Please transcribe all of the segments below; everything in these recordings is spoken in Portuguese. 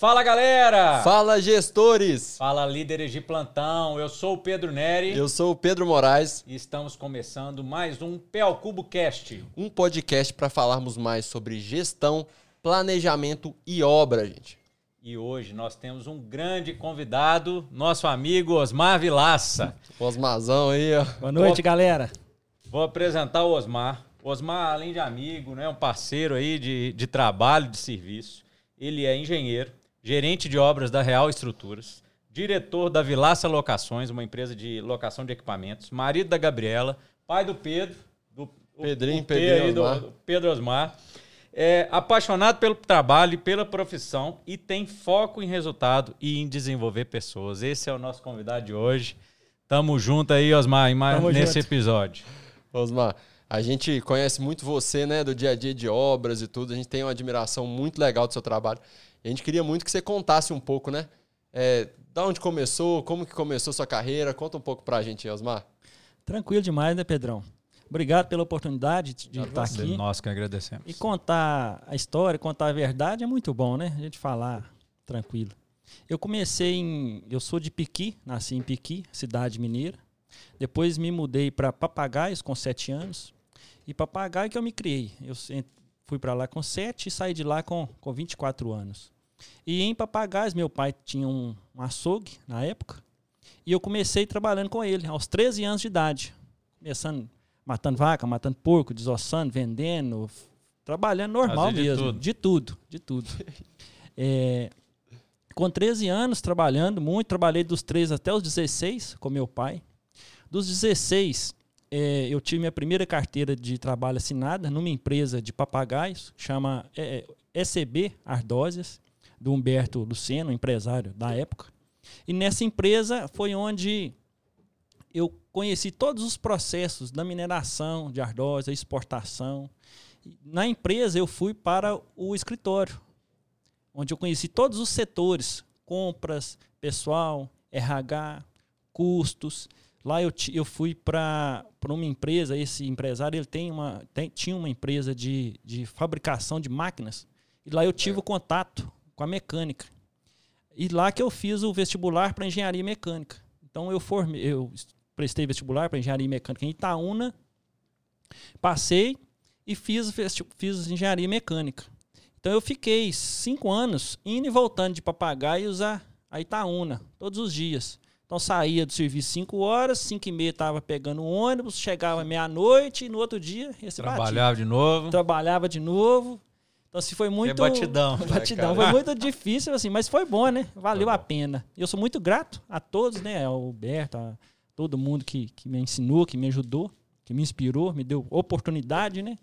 Fala galera! Fala gestores! Fala líderes de plantão, eu sou o Pedro Neri. Eu sou o Pedro Moraes. E estamos começando mais um PL Cubo Cast. Um podcast para falarmos mais sobre gestão, planejamento e obra, gente. E hoje nós temos um grande convidado, nosso amigo Osmar Vilaça. Osmarzão aí, ó. Boa noite, Vou... galera. Vou apresentar o Osmar. O Osmar, além de amigo, né, um parceiro aí de, de trabalho, de serviço, ele é engenheiro, gerente de obras da Real Estruturas, diretor da Vilaça Locações, uma empresa de locação de equipamentos, marido da Gabriela, pai do Pedro, do Pedrinho, o, o Pedrinho Osmar. Do, Pedro Osmar. É apaixonado pelo trabalho e pela profissão e tem foco em resultado e em desenvolver pessoas. Esse é o nosso convidado de hoje. Tamo junto aí, Osmar, nesse junto. episódio. Osmar, a gente conhece muito você, né, do dia a dia de obras e tudo. A gente tem uma admiração muito legal do seu trabalho. E a gente queria muito que você contasse um pouco, né? É, da onde começou, como que começou sua carreira? Conta um pouco pra gente, Osmar. Tranquilo demais, né, Pedrão? Obrigado pela oportunidade de, estar aqui. Nós que agradecemos. E contar a história, contar a verdade é muito bom, né? A gente falar tranquilo. Eu comecei em. Eu sou de Piqui, nasci em Piqui, cidade mineira. Depois me mudei para Papagaios com sete anos. E Papagaio que eu me criei. Eu Fui para lá com 7 e saí de lá com, com 24 anos. E em Papagás, meu pai tinha um, um açougue na época. E eu comecei trabalhando com ele aos 13 anos de idade. Começando matando vaca, matando porco, desossando, vendendo, trabalhando normal mesmo. Tudo. De tudo, de tudo. é, com 13 anos, trabalhando muito, trabalhei dos 13 até os 16 com meu pai. Dos 16 é, eu tive minha primeira carteira de trabalho assinada numa empresa de papagaios, chama é, ECB Ardósias, do Humberto Luceno, empresário da época. E nessa empresa foi onde eu conheci todos os processos da mineração de ardósia, exportação. Na empresa eu fui para o escritório, onde eu conheci todos os setores, compras, pessoal, RH, custos. Lá eu, eu fui para uma empresa, esse empresário ele tem uma, tem, tinha uma empresa de, de fabricação de máquinas, e lá eu tive é. o contato com a mecânica. E lá que eu fiz o vestibular para engenharia mecânica. Então eu formei, eu prestei vestibular para engenharia mecânica em Itaúna, passei e fiz, fiz engenharia mecânica. Então eu fiquei cinco anos indo e voltando de papagaios a, a Itaúna, todos os dias. Então saía do serviço 5 horas, 5 e meia estava pegando o ônibus, chegava meia-noite e no outro dia esse Trabalhava batia. de novo. Trabalhava de novo. Então assim, foi muito. É batidão. batidão. Né, foi muito difícil, assim, mas foi bom, né? Valeu tá a pena. Eu sou muito grato a todos, né? Ao Alberto, a todo mundo que, que me ensinou, que me ajudou, que me inspirou, me deu oportunidade, né?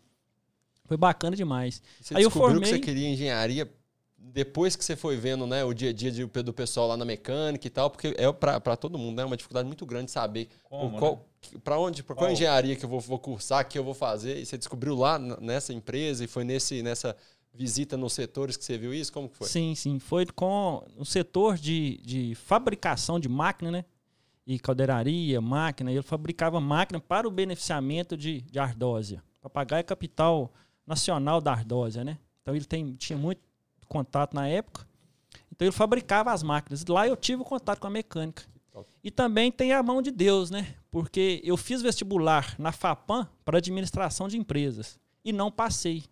Foi bacana demais. Você Aí eu formei... que você queria engenharia depois que você foi vendo né, o dia a dia do pessoal lá na mecânica e tal, porque é para todo mundo, né? uma dificuldade muito grande saber qual, né? para onde, para qual, engenharia que eu vou, vou cursar, que eu vou fazer. E você descobriu lá nessa empresa e foi nesse, nessa visita nos setores que você viu isso? Como que foi? Sim, sim. Foi com o setor de, de fabricação de máquina, né? E caldeiraria, máquina. Ele fabricava máquina para o beneficiamento de, de ardósia. Papagaio é capital nacional da ardósia, né? Então ele tem, tinha muito contato na época. Então ele fabricava as máquinas. Lá eu tive contato com a mecânica. E também tem a mão de Deus, né? Porque eu fiz vestibular na FAPAM para administração de empresas e não passei.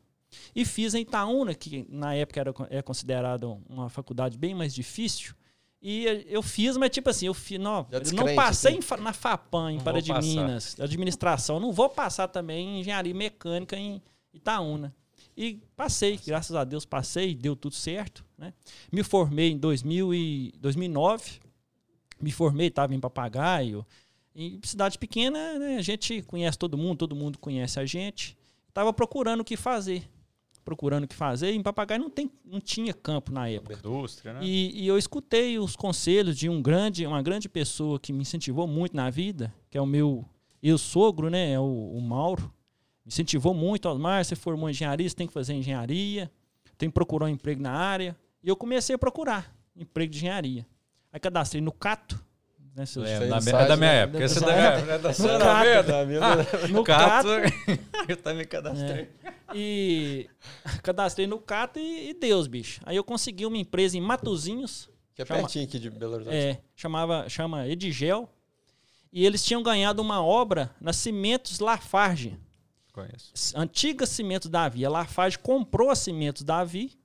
E fiz em Itaúna, que na época era é considerada uma faculdade bem mais difícil. E eu fiz, mas tipo assim, eu, fiz, não, eu não passei assim. na FAPAM, em Para de Minas, administração. Não vou passar também em engenharia mecânica em Itaúna. E passei, graças a Deus passei, deu tudo certo. Né? Me formei em 2000 e 2009, me formei, estava em Papagaio. Em cidade pequena, né, a gente conhece todo mundo, todo mundo conhece a gente. Estava procurando o que fazer. Procurando o que fazer. Em Papagaio não, tem, não tinha campo na época. Indústria, né? E, e eu escutei os conselhos de um grande, uma grande pessoa que me incentivou muito na vida, que é o meu eu-sogro, né? É o, o Mauro incentivou muito, Osmar, você formou engenharia, você tem que fazer engenharia, tem que procurar um emprego na área. E eu comecei a procurar emprego de engenharia. Aí cadastrei no Cato, Né, seus é, da, é da minha época. Esse da minha época. Da sua da minha. No Cato. Eu também cadastrei. É. E cadastrei no Cato e, e Deus, bicho. Aí eu consegui uma empresa em Matozinhos. Que é chama, pertinho aqui de Belo Horizonte. É, chamava, chama Edigel. E eles tinham ganhado uma obra na Cimentos Lafarge. Conheço. Antiga Cimentos Davi. A Lafarge comprou a Cimentos Davi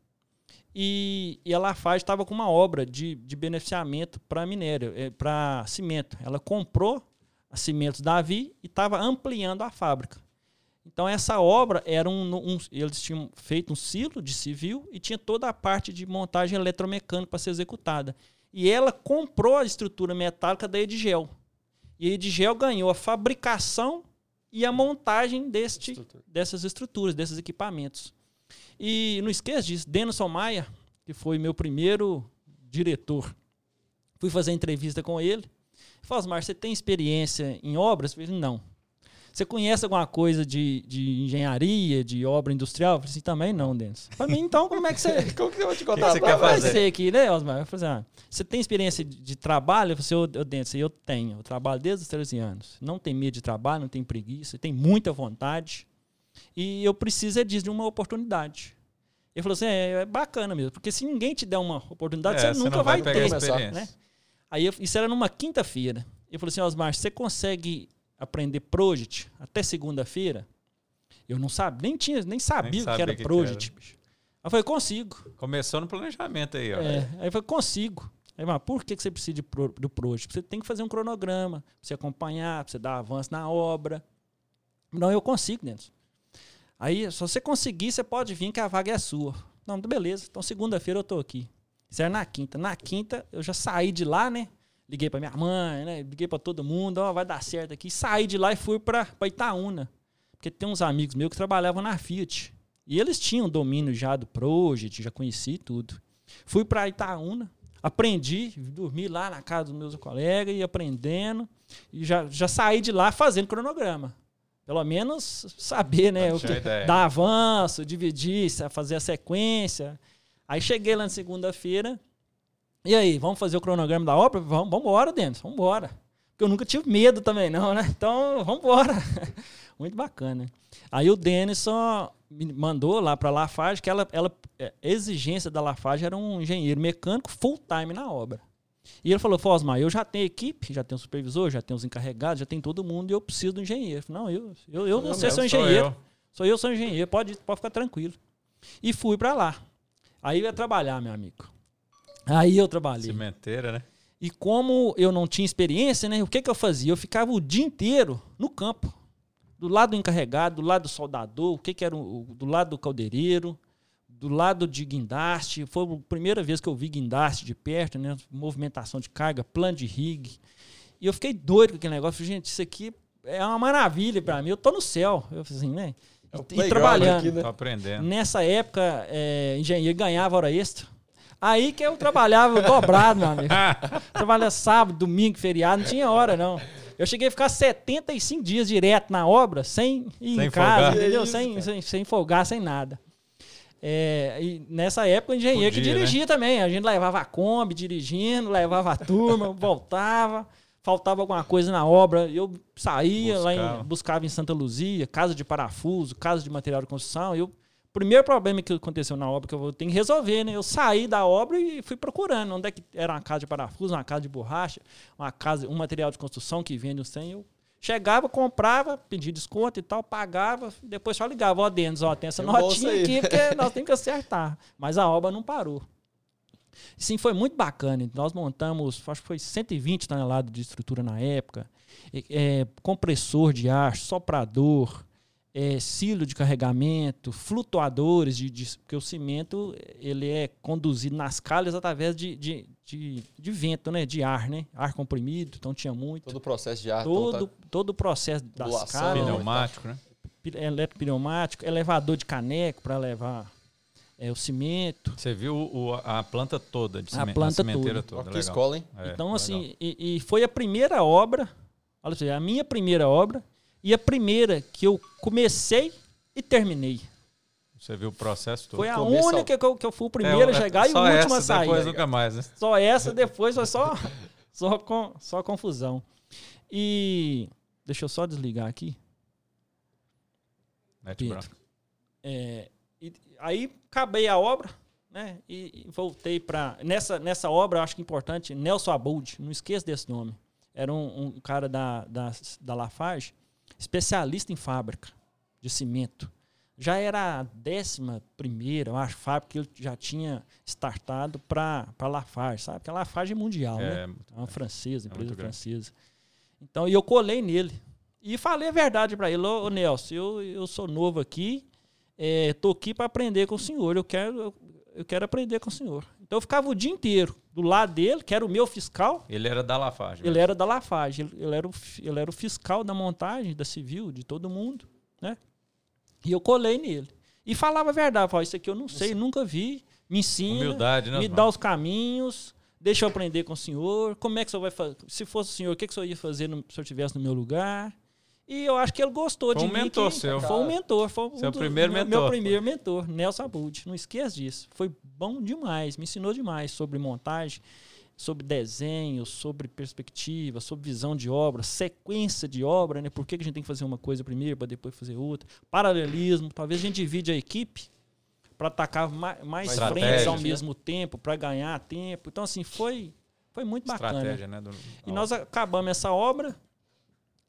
e, e a Lafarge estava com uma obra de, de beneficiamento para minério, é, para cimento. Ela comprou a Cimentos Davi e estava ampliando a fábrica. Então essa obra era um, um, eles tinham feito um silo de civil e tinha toda a parte de montagem eletromecânica para ser executada. E ela comprou a estrutura metálica da Edigel. E a Edigel ganhou a fabricação e a montagem deste, Estrutura. dessas estruturas, desses equipamentos. E não esqueça disso, Denison Maia, que foi meu primeiro diretor, fui fazer entrevista com ele. Falei, Osmar, você tem experiência em obras? Eu falei, não. Você conhece alguma coisa de, de engenharia, de obra industrial? Eu falei assim, também não, Denis. Para mim, então, como é que você. como que eu vou te contar? Que que você quer fazer? Vai ser aqui, né, Osmar? Eu falei assim, ah, você tem experiência de, trabalho? Eu falei assim, eu, Denis, eu tenho. Eu trabalho desde os 13 anos. Não tem medo de trabalho, não tem preguiça, tem muita vontade. E eu preciso é disso, de uma oportunidade. Ele falou assim, é, é, bacana mesmo, porque se ninguém te der uma oportunidade, é, você, você nunca vai, vai ter. Né? Aí eu, isso era numa quinta-feira. Eu falei assim, Osmar, você consegue aprender Project até segunda-feira, eu não sabia, nem tinha, nem sabia nem o que era que Project. Que era. Aí eu falei, consigo. Começou no planejamento aí, ó. É, aí eu falei, consigo. Aí, mas por que você precisa de pro, do Project? Você tem que fazer um cronograma, pra você acompanhar, pra você dar avanço na obra. Não, eu consigo, dentro. Aí, se você conseguir, você pode vir que a vaga é sua. Não, beleza. Então, segunda-feira eu tô aqui. Isso era na quinta. Na quinta, eu já saí de lá, né? Liguei para minha mãe, né? Liguei para todo mundo, ó, vai dar certo aqui. Saí de lá e fui para Itaúna. Porque tem uns amigos meus que trabalhavam na Fiat. E eles tinham domínio já do Project, já conheci tudo. Fui para Itaúna, aprendi, dormi lá na casa dos meus colegas e aprendendo. E já, já saí de lá fazendo cronograma. Pelo menos saber, né? O que, dar avanço, dividir, fazer a sequência. Aí cheguei lá na segunda-feira, e aí, vamos fazer o cronograma da obra? Vamos, vamos embora, Denis, vamos embora. Porque eu nunca tive medo também, não, né? Então, vamos embora. Muito bacana. Aí o Denis só me mandou lá para a Lafarge, que ela, ela, a é, exigência da Lafarge era um engenheiro mecânico full time na obra. E ele falou, Fosmar, eu já tenho equipe, já tenho supervisor, já tenho os encarregados, já tenho todo mundo e eu preciso do engenheiro. Não, eu, eu, eu não sei, sou engenheiro. Sou eu. sou eu, sou engenheiro, pode, pode ficar tranquilo. E fui para lá. Aí eu ia trabalhar, meu amigo. Aí eu trabalhei. Cimenteira, né? E como eu não tinha experiência, né? O que, que eu fazia? Eu ficava o dia inteiro no campo. Do lado do encarregado, do lado do soldador, o que, que era o, do lado do caldeireiro, do lado de guindaste. Foi a primeira vez que eu vi guindaste de perto, né? Movimentação de carga, plano de rig. E eu fiquei doido com aquele negócio. Falei, gente, isso aqui é uma maravilha para mim. Eu tô no céu. Eu falei assim, né? É e, trabalhando. Aqui, né? Tô aprendendo. Nessa época, é, engenheiro ganhava hora extra. Aí que eu trabalhava dobrado, meu amigo. Trabalhava sábado, domingo, feriado, não tinha hora, não. Eu cheguei a ficar 75 dias direto na obra, sem ir sem em casa, folgar. entendeu? Isso, sem, sem, sem folgar, sem nada. É, e nessa época o engenheiro Podia, que dirigia né? também. A gente levava a Kombi dirigindo, levava a turma, voltava. Faltava alguma coisa na obra, eu saía buscava. lá em, buscava em Santa Luzia, casa de parafuso, casa de material de construção, eu primeiro problema que aconteceu na obra que eu vou ter que resolver, né? Eu saí da obra e fui procurando onde é que era uma casa de parafuso, uma casa de borracha, uma casa, um material de construção que vende os trem. Eu chegava, comprava, pedia desconto e tal, pagava, depois só ligava, ó, Denis, ó, tem essa tem notinha aqui porque nós temos que acertar. Mas a obra não parou. Sim, foi muito bacana. Nós montamos, acho que foi 120 toneladas de estrutura na época, é, compressor de ar, soprador, é, silo de carregamento, flutuadores, de, de, porque o cimento ele é conduzido nas calhas através de, de, de, de, vento, né? de ar, né? ar comprimido, então tinha muito. Todo o processo de ar. Todo, tá... todo o processo das calhas. Pneumático, né? Eletropneumático, elevador de caneco para levar é, o cimento. Você viu o, a planta toda de a planta toda. toda. Que escola, hein? É, então, assim, e, e, foi a primeira obra, olha a minha primeira obra e a primeira que eu comecei e terminei. Você viu o processo todo? Foi a única que eu, que eu fui o primeiro é, a chegar e o último a sair. Depois nunca mais, né? Só essa, depois foi só só, com, só confusão. E deixa eu só desligar aqui. Pedro. É, e, aí acabei a obra, né? E, e voltei para nessa nessa obra, acho que é importante, Nelson Abud, não esqueça desse nome. Era um, um cara da, da, da Lafarge, especialista em fábrica de cimento. Já era a décima primeira, eu acho, fábrica que ele já tinha startado para a Lafarge, sabe? Porque a Lafarge é mundial, é, né? É uma francesa, é empresa francesa. Então, e eu colei nele. E falei a verdade para ele, ô Nelson, eu, eu sou novo aqui, é, tô aqui para aprender com o senhor, eu quero, eu, eu, quero aprender com o senhor. Então eu ficava o dia inteiro do lado dele, que era o meu fiscal. Ele era da Lafarge. Ele era da Lafarge, ele, ele, era o, ele era o fiscal da montagem, da civil, de todo mundo, né? E eu colei nele. E falava a verdade, falava, isso aqui eu não sei, nunca vi, me ensina, Humildade, né, me dá os caminhos, deixa eu aprender com o senhor, como é que o senhor vai fazer, se fosse o senhor, o que, que o senhor ia fazer no, se eu estivesse no meu lugar? E eu acho que ele gostou foi de um mim. mentor que, seu. Foi um mentor. Foi um seu primeiro meu, mentor. Meu primeiro mentor, Nelson Abud. Não esqueça disso. Foi bom demais. Me ensinou demais sobre montagem, sobre desenho, sobre perspectiva, sobre visão de obra, sequência de obra, né? Por que, que a gente tem que fazer uma coisa primeiro para depois fazer outra? Paralelismo. Talvez a gente divide a equipe para atacar mais, mais frentes ao né? mesmo tempo, para ganhar tempo. Então, assim, foi, foi muito bacana. Estratégia, né? Do... E nós acabamos essa obra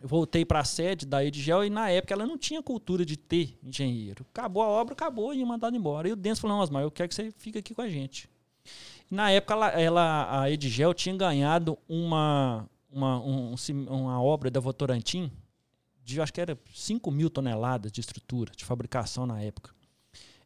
eu voltei para a sede da Edgel e na época ela não tinha cultura de ter engenheiro. Acabou a obra, acabou e mandado embora. E o Denso falou: Não, Osmar, eu quero que você fique aqui com a gente. Na época ela, ela, a Edgel tinha ganhado uma, uma, um, uma obra da Votorantim de acho que era 5 mil toneladas de estrutura, de fabricação na época.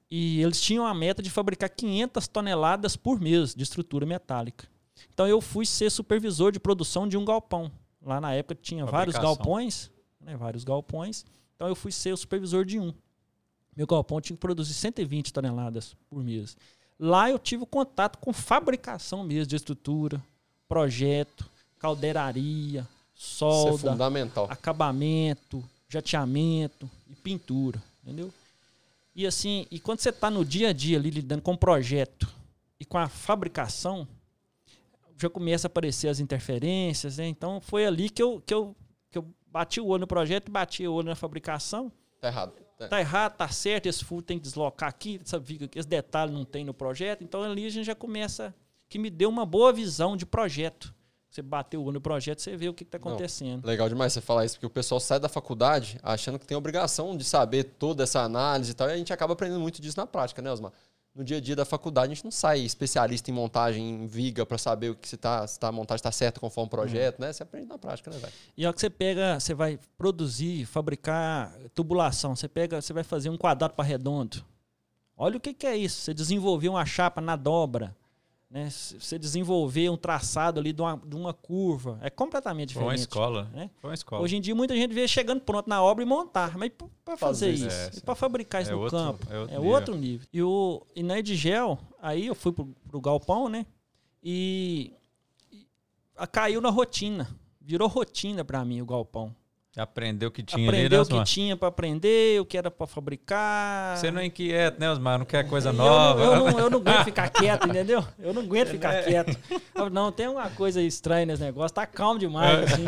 E eles tinham a meta de fabricar 500 toneladas por mês de estrutura metálica. Então eu fui ser supervisor de produção de um galpão. Lá na época tinha vários galpões, né, vários galpões. Então eu fui ser o supervisor de um. Meu galpão tinha que produzir 120 toneladas por mês. Lá eu tive contato com fabricação mesmo de estrutura, projeto, caldeiraria, solda, é acabamento, jateamento e pintura, entendeu? E assim, e quando você está no dia a dia ali lidando com o projeto e com a fabricação, já começa a aparecer as interferências, né? Então foi ali que eu, que eu, que eu bati o olho no projeto bati o olho na fabricação. Tá errado. É. Tá errado, tá certo, esse furo tem que deslocar aqui, essa viga, esse detalhe não tem no projeto. Então ali a gente já começa, que me deu uma boa visão de projeto. Você bateu o olho no projeto, você vê o que está acontecendo. Não, legal demais você falar isso, porque o pessoal sai da faculdade achando que tem obrigação de saber toda essa análise e tal, e a gente acaba aprendendo muito disso na prática, né, Osmar? No dia a dia da faculdade, a gente não sai especialista em montagem em viga para saber o que se tá, se tá, a montagem está certa conforme o projeto, uhum. né? Você aprende na prática, né, velho? E a que você pega, você vai produzir, fabricar tubulação, você pega, você vai fazer um quadrado para redondo. Olha o que, que é isso. Você desenvolver uma chapa na dobra né? Você desenvolver um traçado ali de uma, de uma curva é completamente diferente. Foi uma escola. Né? Foi uma escola. Hoje em dia muita gente vê chegando pronto na obra e montar, mas para fazer isso, é, para fabricar isso é no outro, campo, é, outro, é nível. outro, nível. E, o, e na Edgel, aí eu fui pro, pro galpão, né? E, e a, caiu na rotina. Virou rotina para mim o galpão. Aprendeu o que tinha Aprendeu ali, né, o que tinha para aprender, o que era para fabricar. Você não é inquieto, né, Osmar? Não quer coisa nova. Eu não, eu, não, eu não aguento ficar quieto, entendeu? Eu não aguento ficar é. quieto. Não, tem uma coisa estranha nesse negócio, tá calmo demais, é. assim.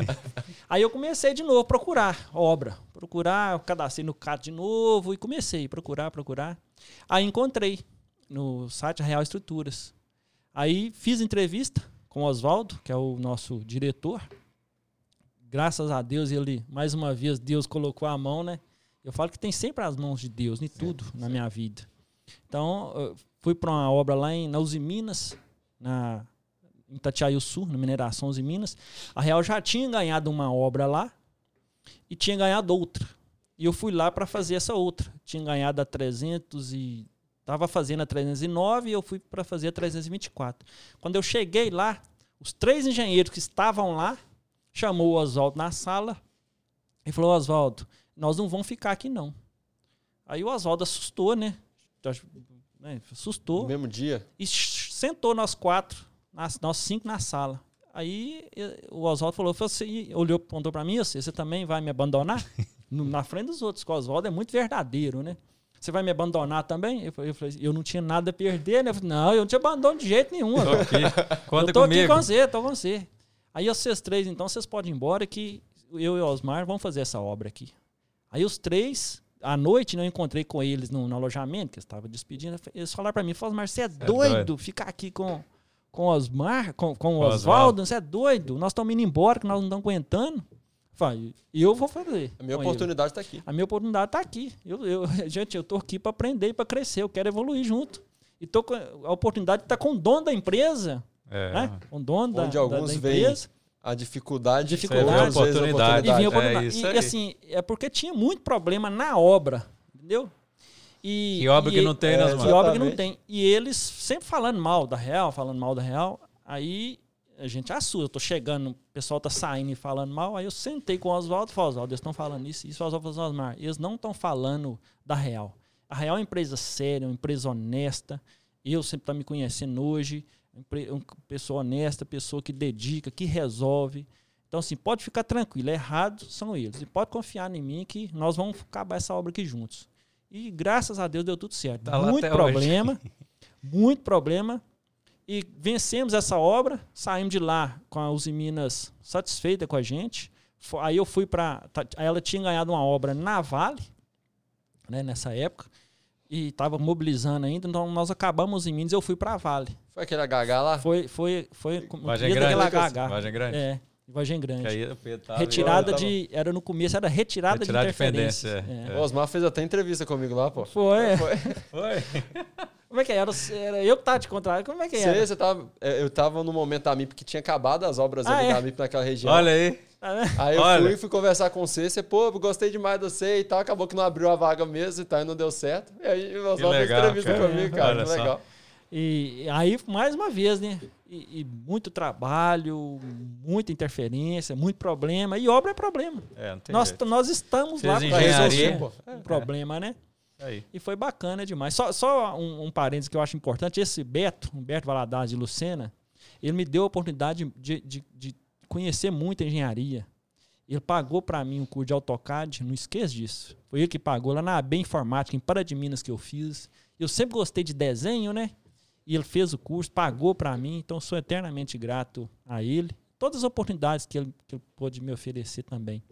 Aí eu comecei de novo a procurar obra. Procurar, eu cadastrei no CAT de novo e comecei a procurar, procurar. Aí encontrei no site Real Estruturas. Aí fiz entrevista com o Oswaldo, que é o nosso diretor graças a Deus, ele, mais uma vez, Deus colocou a mão, né? Eu falo que tem sempre as mãos de Deus em tudo na certo. minha vida. Então, fui para uma obra lá em, na Uzi Minas, na, em Tatiaio Sul, na mineração Uzi Minas. A Real já tinha ganhado uma obra lá e tinha ganhado outra. E eu fui lá para fazer essa outra. Tinha ganhado a 300 e estava fazendo a 309 e eu fui para fazer a 324. Quando eu cheguei lá, os três engenheiros que estavam lá chamou o Oswaldo na sala e falou: Oswaldo, nós não vamos ficar aqui não. Aí o Oswaldo assustou, né? né? Assustou. No mesmo dia? E sentou nós quatro, nós cinco na sala. Aí o Oswaldo falou: você olhou, apontou para mim, você, você também vai me abandonar? na frente dos outros, que o Oswaldo é muito verdadeiro, né? Você vai me abandonar também? Eu falei, eu não tinha nada a perder, né? Eu falei, não, eu não te abandono de jeito nenhum. Tô aqui. Conta eu tô comigo. aqui com você, tô com você. Aí vocês três, então, vocês podem ir embora que eu e o Osmar vamos fazer essa obra aqui. Aí os três, à noite, né, eu encontrei com eles no, no alojamento, que eles estavam despedindo. Eles falaram para mim, falaram, Osmar, você é, é doido, doido ficar aqui com, com Osmar, com, com o Oswaldo, você é doido, nós estamos indo embora, que nós não estamos aguentando. Falei, eu vou fazer. A minha oportunidade está aqui. A minha oportunidade está aqui. Eu, eu, gente, eu estou aqui para aprender, para crescer, eu quero evoluir junto. E tô com a oportunidade de estar tá com o dono da empresa. É. Né? Com o dono da, Onde alguns da, empresa. a dificuldade, dificuldade a oportunidade. E, vinha oportunidade. É, e, e assim, é porque tinha muito problema na obra, entendeu? E, que obra e, que não tem, né, é, Que obra que não tem. E eles sempre falando mal da Real, falando mal da Real. Aí a gente assusta. Eu tô chegando, o pessoal tá saindo e falando mal. Aí eu sentei com o Oswaldo e falei, Oswaldo, eles estão falando isso. Isso Oswaldo Osmar, eles não estão falando da Real. A Real é uma empresa séria, uma empresa honesta. Eu sempre tá me conhecendo hoje. Uma pessoa honesta, pessoa que dedica, que resolve. Então, assim, pode ficar tranquilo. Errados são eles. E pode confiar em mim que nós vamos acabar essa obra aqui juntos. E graças a Deus deu tudo certo. Tá muito problema. muito problema. E vencemos essa obra, saímos de lá com a Uzi Minas satisfeita com a gente. Aí eu fui para. Ela tinha ganhado uma obra na Vale, né, nessa época, e estava mobilizando ainda, então nós acabamos em Minas e eu fui para a Vale. Foi aquele HH lá? Foi, foi, foi. Vagem Grande. HH. Vagem Grande. É. Vargem Grande. Aí, retirada de. Era no começo, era retirada, retirada de interferência. De é. É. O Osmar fez até entrevista comigo lá, pô. Foi. Foi. Foi. Como é que era? Era eu que tava te contrário. Como é que era? Você, você tava, é, eu tava no momento da MIP que tinha acabado as obras ah, ali é? da MIP naquela região. Olha aí. Tá aí eu Olha. fui, fui conversar com você, você, pô, gostei demais de você e tal. Acabou que não abriu a vaga mesmo e tal, e não deu certo. E aí o Osmar fez entrevista cara. comigo, cara. Olha que legal. E aí, mais uma vez, né? E, e, muito trabalho, muita interferência, muito problema. E obra é problema. É, nós, nós estamos Fez lá para resolver o é, problema, né? Aí. E foi bacana demais. Só, só um, um parênteses que eu acho importante: esse Beto, Humberto Valadares de Lucena, ele me deu a oportunidade de, de, de conhecer muito a engenharia. Ele pagou para mim um curso de AutoCAD, não esqueça disso. Foi ele que pagou lá na AB Informática, em Para de Minas, que eu fiz. Eu sempre gostei de desenho, né? E ele fez o curso, pagou para mim, então sou eternamente grato a ele. Todas as oportunidades que ele, que ele pôde me oferecer também.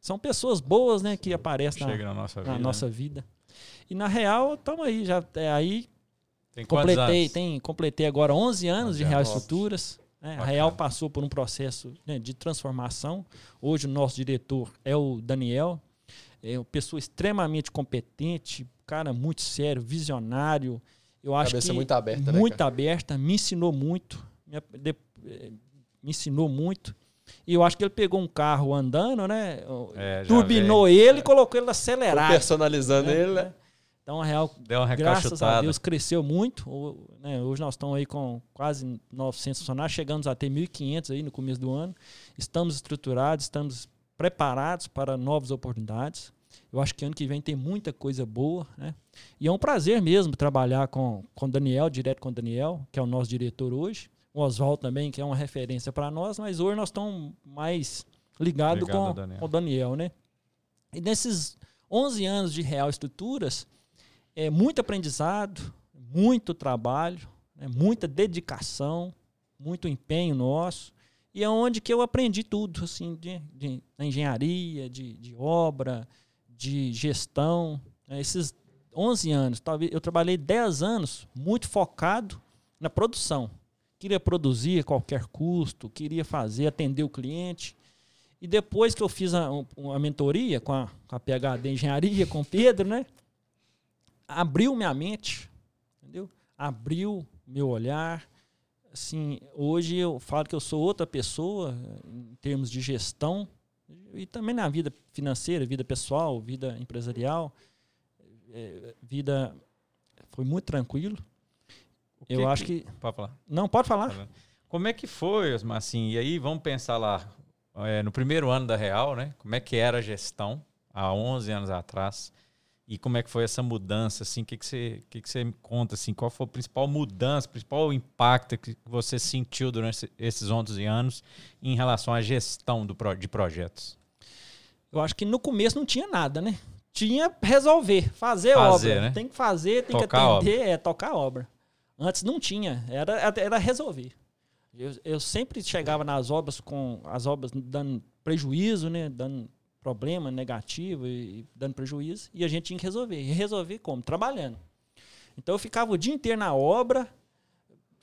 São pessoas boas, né, que aparecem na, na, nossa, na vida, nossa né? vida. E na real, estamos aí, já é, aí tem completei, tem completei agora 11 anos de Real Estruturas. Né? A Real passou por um processo né, de transformação. Hoje o nosso diretor é o Daniel, é uma pessoa extremamente competente, cara muito sério, visionário. Eu acho Cabeça que muito aberta, né, muito né, aberta, me ensinou muito, me, de, eh, me ensinou muito. E eu acho que ele pegou um carro andando, né? É, turbinou vem. ele e colocou ele acelerado. Personalizando né? ele, né? Então, a Real, Deu uma graças a Deus, cresceu muito. Né? Hoje nós estamos aí com quase 900 funcionários, chegamos a ter 1.500 aí no começo do ano. Estamos estruturados, estamos preparados para novas oportunidades. Eu acho que ano que vem tem muita coisa boa, né? E é um prazer mesmo trabalhar com o Daniel, direto com o Daniel, que é o nosso diretor hoje o Oswaldo também, que é uma referência para nós, mas hoje nós estamos mais ligados Ligado com, Daniel. com o Daniel, né? E nesses 11 anos de Real Estruturas, é muito aprendizado, muito trabalho, né? muita dedicação, muito empenho nosso, e é onde que eu aprendi tudo, assim, de, de engenharia, de, de obra, de gestão. Né? Esses 11 anos, talvez eu trabalhei 10 anos muito focado na produção queria produzir a qualquer custo, queria fazer, atender o cliente. E depois que eu fiz a, a mentoria com a, com a PHD Engenharia, com o Pedro, né? Abriu minha mente, entendeu? Abriu meu olhar. Assim, hoje eu falo que eu sou outra pessoa em termos de gestão e também na vida financeira, vida pessoal, vida empresarial, é, vida foi muito tranquilo. Que eu acho que. Pode falar. Não, pode falar. Tá Como é que foi, assim? E aí vamos pensar lá, é, no primeiro ano da Real, né? Como é que era a gestão há 11 anos atrás? E como é que foi essa mudança, assim? O que, que, você, que, que você me conta, assim? Qual foi a principal mudança, o principal impacto que você sentiu durante esses 11 anos em relação à gestão do, de projetos? Eu acho que no começo não tinha nada, né? Tinha resolver, fazer, fazer obra. Né? Tem que fazer, tem tocar que atender, é tocar a obra. Antes não tinha, era, era resolver. Eu, eu sempre chegava nas obras com as obras dando prejuízo, né? Dando problema negativo e, e dando prejuízo, e a gente tinha que resolver. E resolver como? Trabalhando. Então eu ficava o dia inteiro na obra,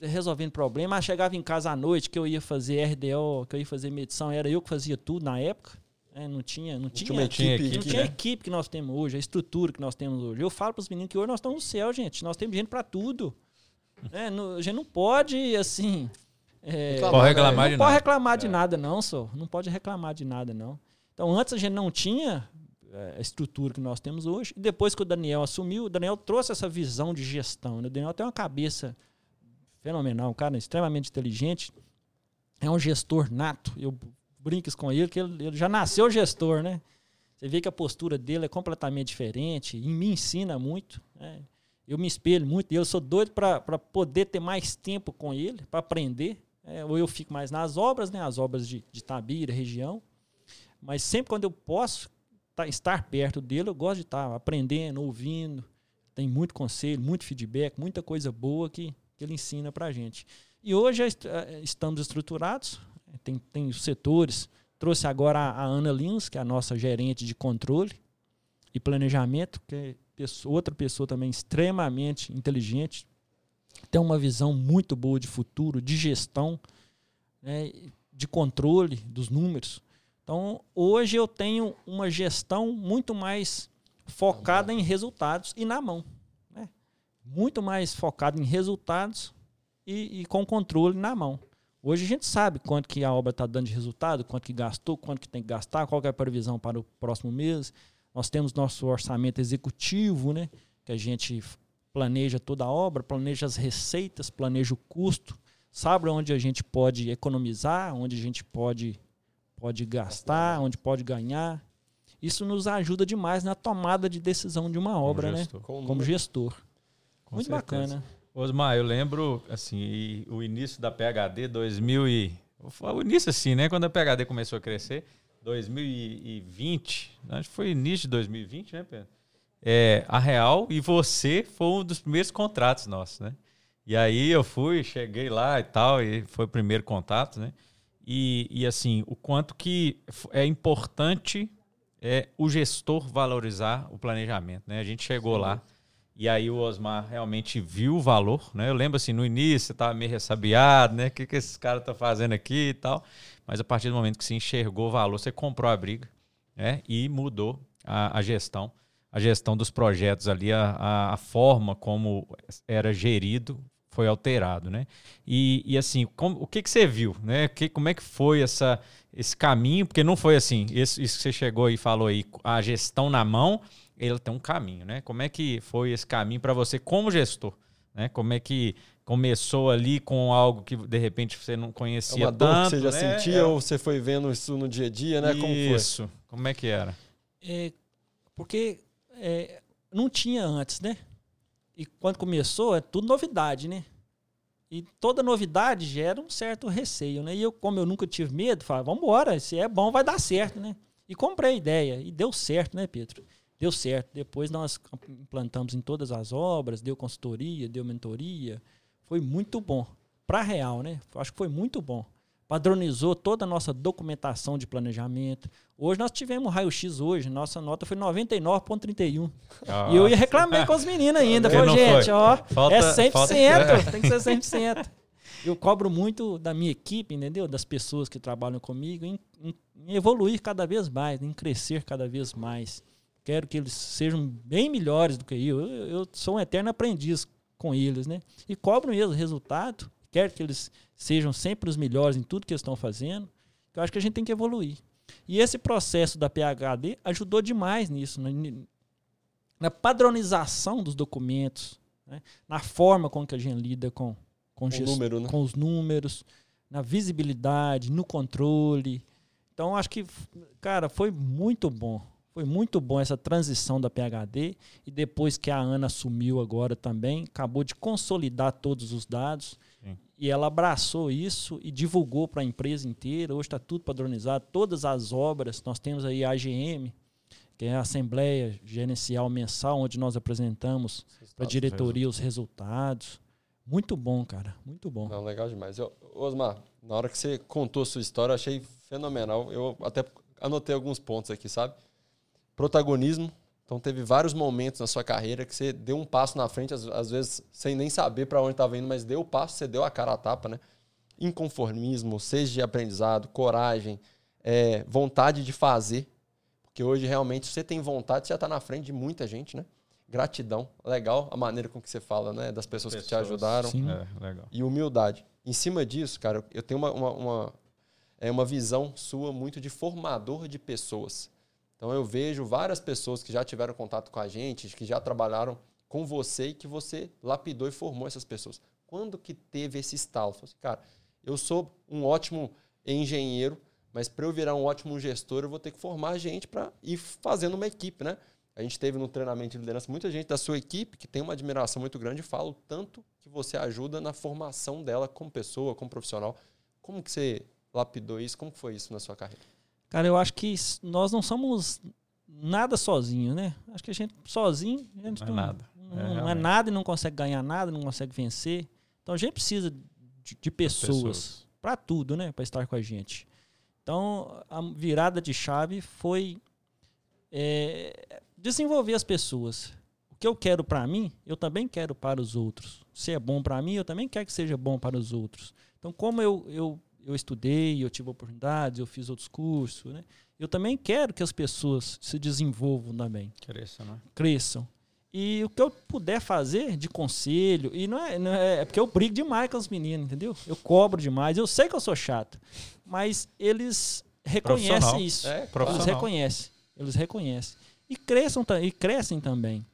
resolvendo problema. Chegava em casa à noite que eu ia fazer RDO, que eu ia fazer medição, era eu que fazia tudo na época. É, não tinha, não tinha, tinha equipe, não tinha né? equipe que nós temos hoje, a estrutura que nós temos hoje. Eu falo para os meninos que hoje nós estamos no céu, gente. Nós temos gente para tudo. É, a gente não pode, assim. É, não pode reclamar, não de, pode nada. reclamar de é. nada, não, só. Não pode reclamar de nada, não. Então, antes a gente não tinha é, a estrutura que nós temos hoje. E depois que o Daniel assumiu, o Daniel trouxe essa visão de gestão. Né? O Daniel tem uma cabeça fenomenal, um cara extremamente inteligente. É um gestor nato. Eu brinco com ele que ele, ele já nasceu gestor, né? Você vê que a postura dele é completamente diferente e me ensina muito. Né? Eu me espelho muito eu sou doido para poder ter mais tempo com ele, para aprender. É, ou eu fico mais nas obras, né? As obras de, de Tabira, região. Mas sempre quando eu posso tá, estar perto dele, eu gosto de estar aprendendo, ouvindo. Tem muito conselho, muito feedback, muita coisa boa que, que ele ensina para a gente. E hoje é, estamos estruturados, tem, tem os setores. Trouxe agora a, Ana Lins, que é a nossa gerente de controle e planejamento, que é outra pessoa também extremamente inteligente, tem uma visão muito boa de futuro, de gestão, né, de controle dos números. Então, hoje eu tenho uma gestão muito mais focada em resultados e na mão. Né? Muito mais focada em resultados e, e, com controle na mão. Hoje a gente sabe quanto que a obra está dando de resultado, quanto que gastou, quanto que tem que gastar, qual é a previsão para o próximo mês. Nós temos nosso orçamento executivo, né? que a gente planeja toda a obra, planeja as receitas, planeja o custo, sabe onde a gente pode economizar, onde a gente pode pode gastar, onde pode ganhar. Isso nos ajuda demais na tomada de decisão de uma obra, Como né? Como, Como gestor. Com Muito certeza. bacana. Osmar, eu lembro, assim, o início da PHD 2000 e... O início assim, né? Quando a PHD começou a crescer, 2020, acho que foi início de 2020, né, Pedro? É, a Real e você foi um dos primeiros contratos nossos, né? E aí eu fui, cheguei lá e tal, e foi o primeiro contato, né? E, e assim, o quanto que é importante é o gestor valorizar o planejamento. Né? A gente chegou Sim. lá e aí o Osmar realmente viu o valor. Né? Eu lembro assim, no início você estava meio ressabiado, né? O que, que esses caras estão fazendo aqui e tal. Mas a partir do momento que você enxergou o valor, você comprou a briga né? e mudou a, a gestão. A gestão dos projetos ali, a, a forma como era gerido foi alterado, né? E, e assim, como, o que, que você viu, né? Que, como é que foi essa, esse caminho? Porque não foi assim, isso, isso que você chegou e falou aí, a gestão na mão, ele tem um caminho, né? Como é que foi esse caminho para você como gestor? Né? Como é que começou ali com algo que de repente você não conhecia é uma dor tanto, que você já né? sentia é... ou você foi vendo isso no dia a dia, né? Como isso. Como é que era? É, porque é, não tinha antes, né? E quando começou, é tudo novidade, né? E toda novidade gera um certo receio, né? E eu, como eu nunca tive medo, falei, vamos embora, se é bom vai dar certo, né? E comprei a ideia, e deu certo, né, Pedro? Deu certo. Depois nós implantamos em todas as obras, deu consultoria, deu mentoria. Foi muito bom. Para real, né? Acho que foi muito bom padronizou toda a nossa documentação de planejamento. Hoje nós tivemos raio-x hoje, nossa nota foi 99,31. E eu ia reclamar com os meninos ainda. Falei, gente, foi. ó, falta, é 100%, falta... tem que ser 100%. Eu cobro muito da minha equipe, entendeu? Das pessoas que trabalham comigo, em, em, em evoluir cada vez mais, em crescer cada vez mais. Quero que eles sejam bem melhores do que eu. Eu, eu sou um eterno aprendiz com eles, né? E cobro mesmo resultado quer que eles sejam sempre os melhores em tudo que eles estão fazendo, eu acho que a gente tem que evoluir. E esse processo da PHD ajudou demais nisso, na, na padronização dos documentos, né? na forma com que a gente lida com, com, número, né? com os números, na visibilidade, no controle. Então, acho que, cara, foi muito bom. Foi muito bom essa transição da PHD e depois que a Ana assumiu agora também, acabou de consolidar todos os dados. E ela abraçou isso e divulgou para a empresa inteira. Hoje está tudo padronizado, todas as obras. Nós temos aí a AGM, que é a Assembleia Gerencial Mensal, onde nós apresentamos para a diretoria os resultados. Muito bom, cara. Muito bom. Não, legal demais. Eu, Osmar, na hora que você contou a sua história, eu achei fenomenal. Eu até anotei alguns pontos aqui, sabe? Protagonismo. Então teve vários momentos na sua carreira que você deu um passo na frente, às, às vezes sem nem saber para onde estava indo, mas deu o passo, você deu a cara a tapa, né? Inconformismo, seja de aprendizado, coragem, é, vontade de fazer. Porque hoje realmente você tem vontade, você já está na frente de muita gente, né? Gratidão, legal a maneira com que você fala, né? Das pessoas, pessoas que te ajudaram. Sim. É, legal. E humildade. Em cima disso, cara, eu tenho uma, uma, uma, é uma visão sua muito de formador de pessoas. Então eu vejo várias pessoas que já tiveram contato com a gente, que já trabalharam com você e que você lapidou e formou essas pessoas. Quando que teve esse estalo? Falei assim, cara, eu sou um ótimo engenheiro, mas para eu virar um ótimo gestor, eu vou ter que formar gente para ir fazendo uma equipe, né? A gente teve no treinamento de liderança muita gente da sua equipe que tem uma admiração muito grande e fala o tanto que você ajuda na formação dela como pessoa, como profissional. Como que você lapidou isso? Como foi isso na sua carreira? Cara, eu acho que nós não somos nada sozinhos, né? Acho que a gente sozinho, a gente não, não é nada. Não é, não é nada e não consegue ganhar nada, não consegue vencer. Então a gente precisa de, de pessoas, pessoas. para tudo, né? Para estar com a gente. Então a virada de chave foi é, desenvolver as pessoas. O que eu quero para mim, eu também quero para os outros. Se é bom para mim, eu também quero que seja bom para os outros. Então, como eu, eu, eu estudei, eu tive oportunidades, eu fiz outros cursos, né? eu também quero que as pessoas se desenvolvam também. Cresçam, né? Cresçam. E o que eu puder fazer de conselho, e não é, não é, é porque eu brigo demais com os meninos, entendeu? Eu cobro demais, eu sei que eu sou chato, mas eles reconhecem isso. É, eles reconhecem. Eles reconhecem e cresçam e crescem também.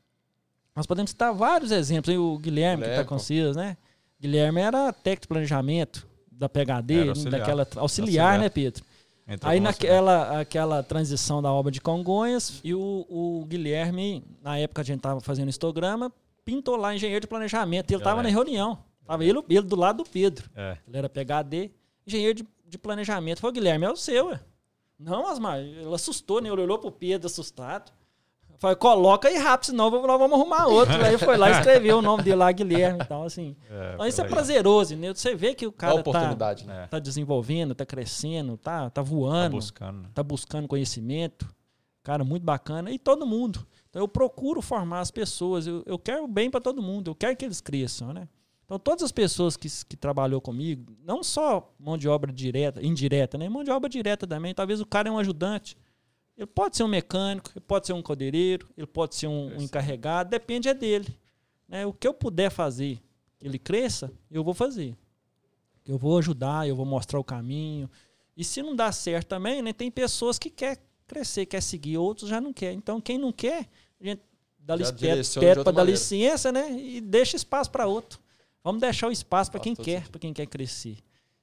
Nós podemos citar vários exemplos. O Guilherme, que está com vocês, né? Guilherme era técnico de planejamento da PHD, auxiliar. daquela auxiliar, auxiliar, né, Pedro? Entrou Aí naquela aquela transição da obra de Congonhas, e o, o Guilherme, na época a gente estava fazendo histograma, pintou lá engenheiro de planejamento. Ele estava na reunião. Tava ele, ele do lado do Pedro. É. Ele era PHD, engenheiro de, de planejamento. Falou, Guilherme, é o seu, ué. Não, Asmar, ele assustou, né? Ele olhou pro Pedro assustado. Falei, coloca aí rápido, senão nós vamos arrumar outro. aí foi lá e escreveu o nome dele lá, Guilherme. Então, assim. É, então, isso é prazeroso, né? Você vê que o cara tá, né? tá desenvolvendo, tá crescendo, tá, tá voando. Tá buscando. Tá buscando conhecimento. Cara, muito bacana. E todo mundo. Então, eu procuro formar as pessoas. Eu, eu quero bem para todo mundo. Eu quero que eles cresçam, né? Então, todas as pessoas que, que trabalhou comigo, não só mão de obra direta, indireta, né? Mão de obra direta também. Talvez o cara é um ajudante. Ele pode ser um mecânico, ele pode ser um codeireiro, ele pode ser um, um encarregado, depende é dele. Né? O que eu puder fazer que ele cresça, eu vou fazer. Eu vou ajudar, eu vou mostrar o caminho. E se não dá certo também, né, tem pessoas que quer crescer, quer seguir, outros já não quer. Então, quem não quer, a gente dá pede para dar licença, né? E deixa espaço para outro. Vamos deixar o espaço para quem quer, para quem quer crescer.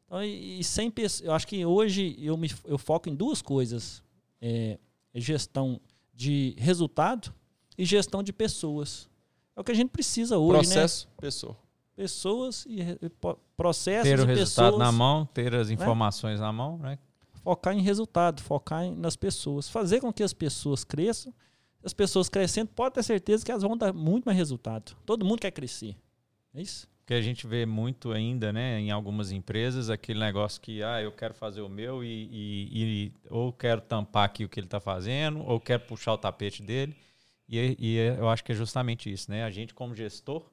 Então, e, e sempre, eu acho que hoje eu me eu foco em duas coisas é, gestão de resultado e gestão de pessoas. É o que a gente precisa hoje, Processo, né? Processo, pessoa. Pessoas e, e processos Ter o resultado pessoas, na mão, ter as né? informações né? na mão, né? Focar em resultado, focar em, nas pessoas. Fazer com que as pessoas cresçam. As pessoas crescendo, pode ter certeza que elas vão dar muito mais resultado. Todo mundo quer crescer. É isso? Que a gente vê muito ainda, né, em algumas empresas, aquele negócio que, ah, eu quero fazer o meu e, e, e ou quero tampar aqui o que ele está fazendo, ou quero puxar o tapete dele. E, e, eu acho que é justamente isso, né? A gente, como gestor,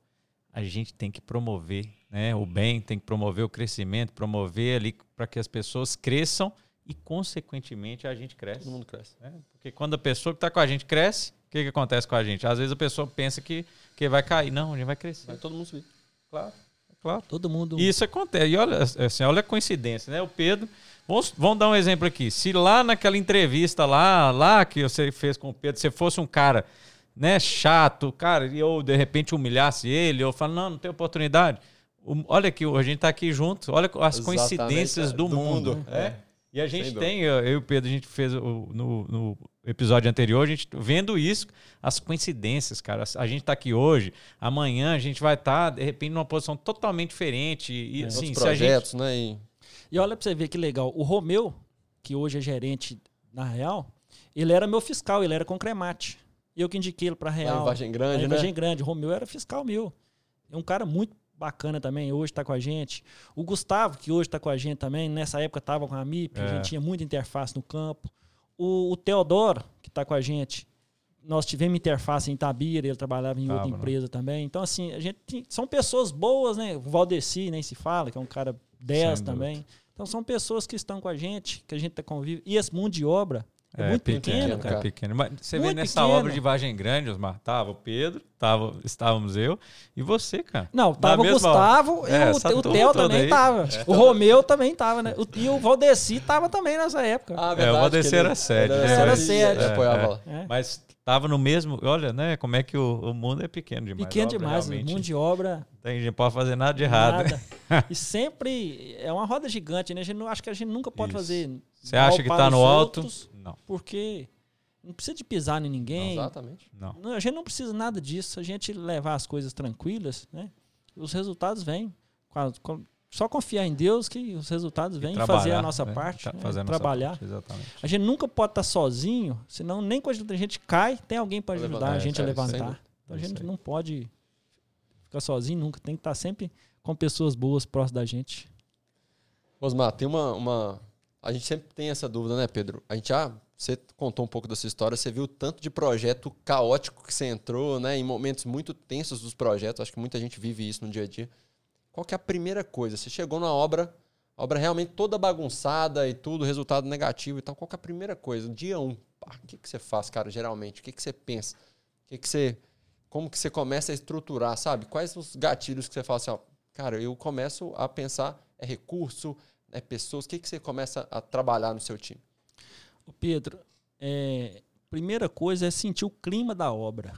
a gente tem que promover né, o bem, tem que promover o crescimento, promover ali para que as pessoas cresçam e, consequentemente, a gente cresce. Todo mundo cresce. Né? Porque quando a pessoa que está com a gente cresce, o que, que acontece com a gente? Às vezes a pessoa pensa que, que vai cair. Não, a gente vai crescer. Vai todo mundo subir. Claro, claro. Todo mundo. E isso acontece. E olha, assim, olha a coincidência, né? O Pedro. Vamos, vamos dar um exemplo aqui. Se lá naquela entrevista lá, lá que você fez com o Pedro, você fosse um cara né, chato, cara, e eu de repente humilhasse ele, eu falo, não, não tem oportunidade. olha aqui, a gente tá aqui junto, olha as Exatamente, coincidências do, do mundo. mundo. É. E a gente tem, eu e o Pedro, a gente fez o, no, no episódio anterior, a gente vendo isso, as coincidências, cara. A gente está aqui hoje, amanhã a gente vai estar, tá, de repente, numa posição totalmente diferente. E, é, assim, projetos, gente... né? E... e olha para você ver que legal. O Romeu, que hoje é gerente na Real, ele era meu fiscal, ele era com Eu que indiquei ele para Real. Lá em Vargem Grande, em né? Vargem Grande. O Romeu era fiscal meu. É um cara muito bacana também, hoje está com a gente. O Gustavo, que hoje está com a gente também, nessa época estava com a MIP, é. a gente tinha muita interface no campo. O, o Teodoro, que está com a gente, nós tivemos interface em Itabira, ele trabalhava em outra empresa também. Então, assim, a gente são pessoas boas, né? O Valdeci nem se fala, que é um cara 10 também. Então, são pessoas que estão com a gente, que a gente tá convive. E esse mundo de obra, é, é muito pequeno, pequeno, cara. É pequeno. Mas você muito vê nessa pequeno. obra de Vargem Grande, Osmar, tava o Pedro, tava, estávamos eu e você, cara. Não, tava o Gustavo é, e o, o Theo também aí. tava. É. O Romeu também tava, né? O, e o Valdeci tava também nessa época. Ah, verdade, é, o Valdeci era sede. Era, era sede. Mas tava no mesmo. Olha, né? Como é que o, o mundo é pequeno demais. Pequeno obra, demais, realmente. o mundo de obra. Tem, gente pode fazer nada de errado. Nada. e sempre é uma roda gigante, né? A gente não, acho que a gente nunca pode Isso. fazer. Você acha que tá no alto? Outros, não. Porque não precisa de pisar em ninguém. Não, exatamente. Não. A gente não precisa nada disso. A gente levar as coisas tranquilas, né? Os resultados vêm. Só confiar em Deus que os resultados vêm e fazer a nossa né? parte, né? fazer a trabalhar. Nossa parte, exatamente. A gente nunca pode estar sozinho, senão nem quando a gente cai, tem alguém para ajudar a gente é, a levantar. Então a gente não pode ficar sozinho nunca, tem que estar sempre com pessoas boas próximas da gente. Osmar, tem uma, uma. A gente sempre tem essa dúvida, né, Pedro? A gente já. Você contou um pouco dessa história, você viu o tanto de projeto caótico que você entrou, né? Em momentos muito tensos dos projetos. Acho que muita gente vive isso no dia a dia. Qual que é a primeira coisa? Você chegou na obra, a obra realmente toda bagunçada e tudo, resultado negativo e tal. Qual que é a primeira coisa? Dia um, pá, o que, que você faz, cara, geralmente? O que, que você pensa? O que, que você. Como que você começa a estruturar, sabe? Quais os gatilhos que você fala assim, ó, cara, eu começo a pensar, é recurso, é pessoas, o que, que você começa a trabalhar no seu time? O Pedro, é, primeira coisa é sentir o clima da obra.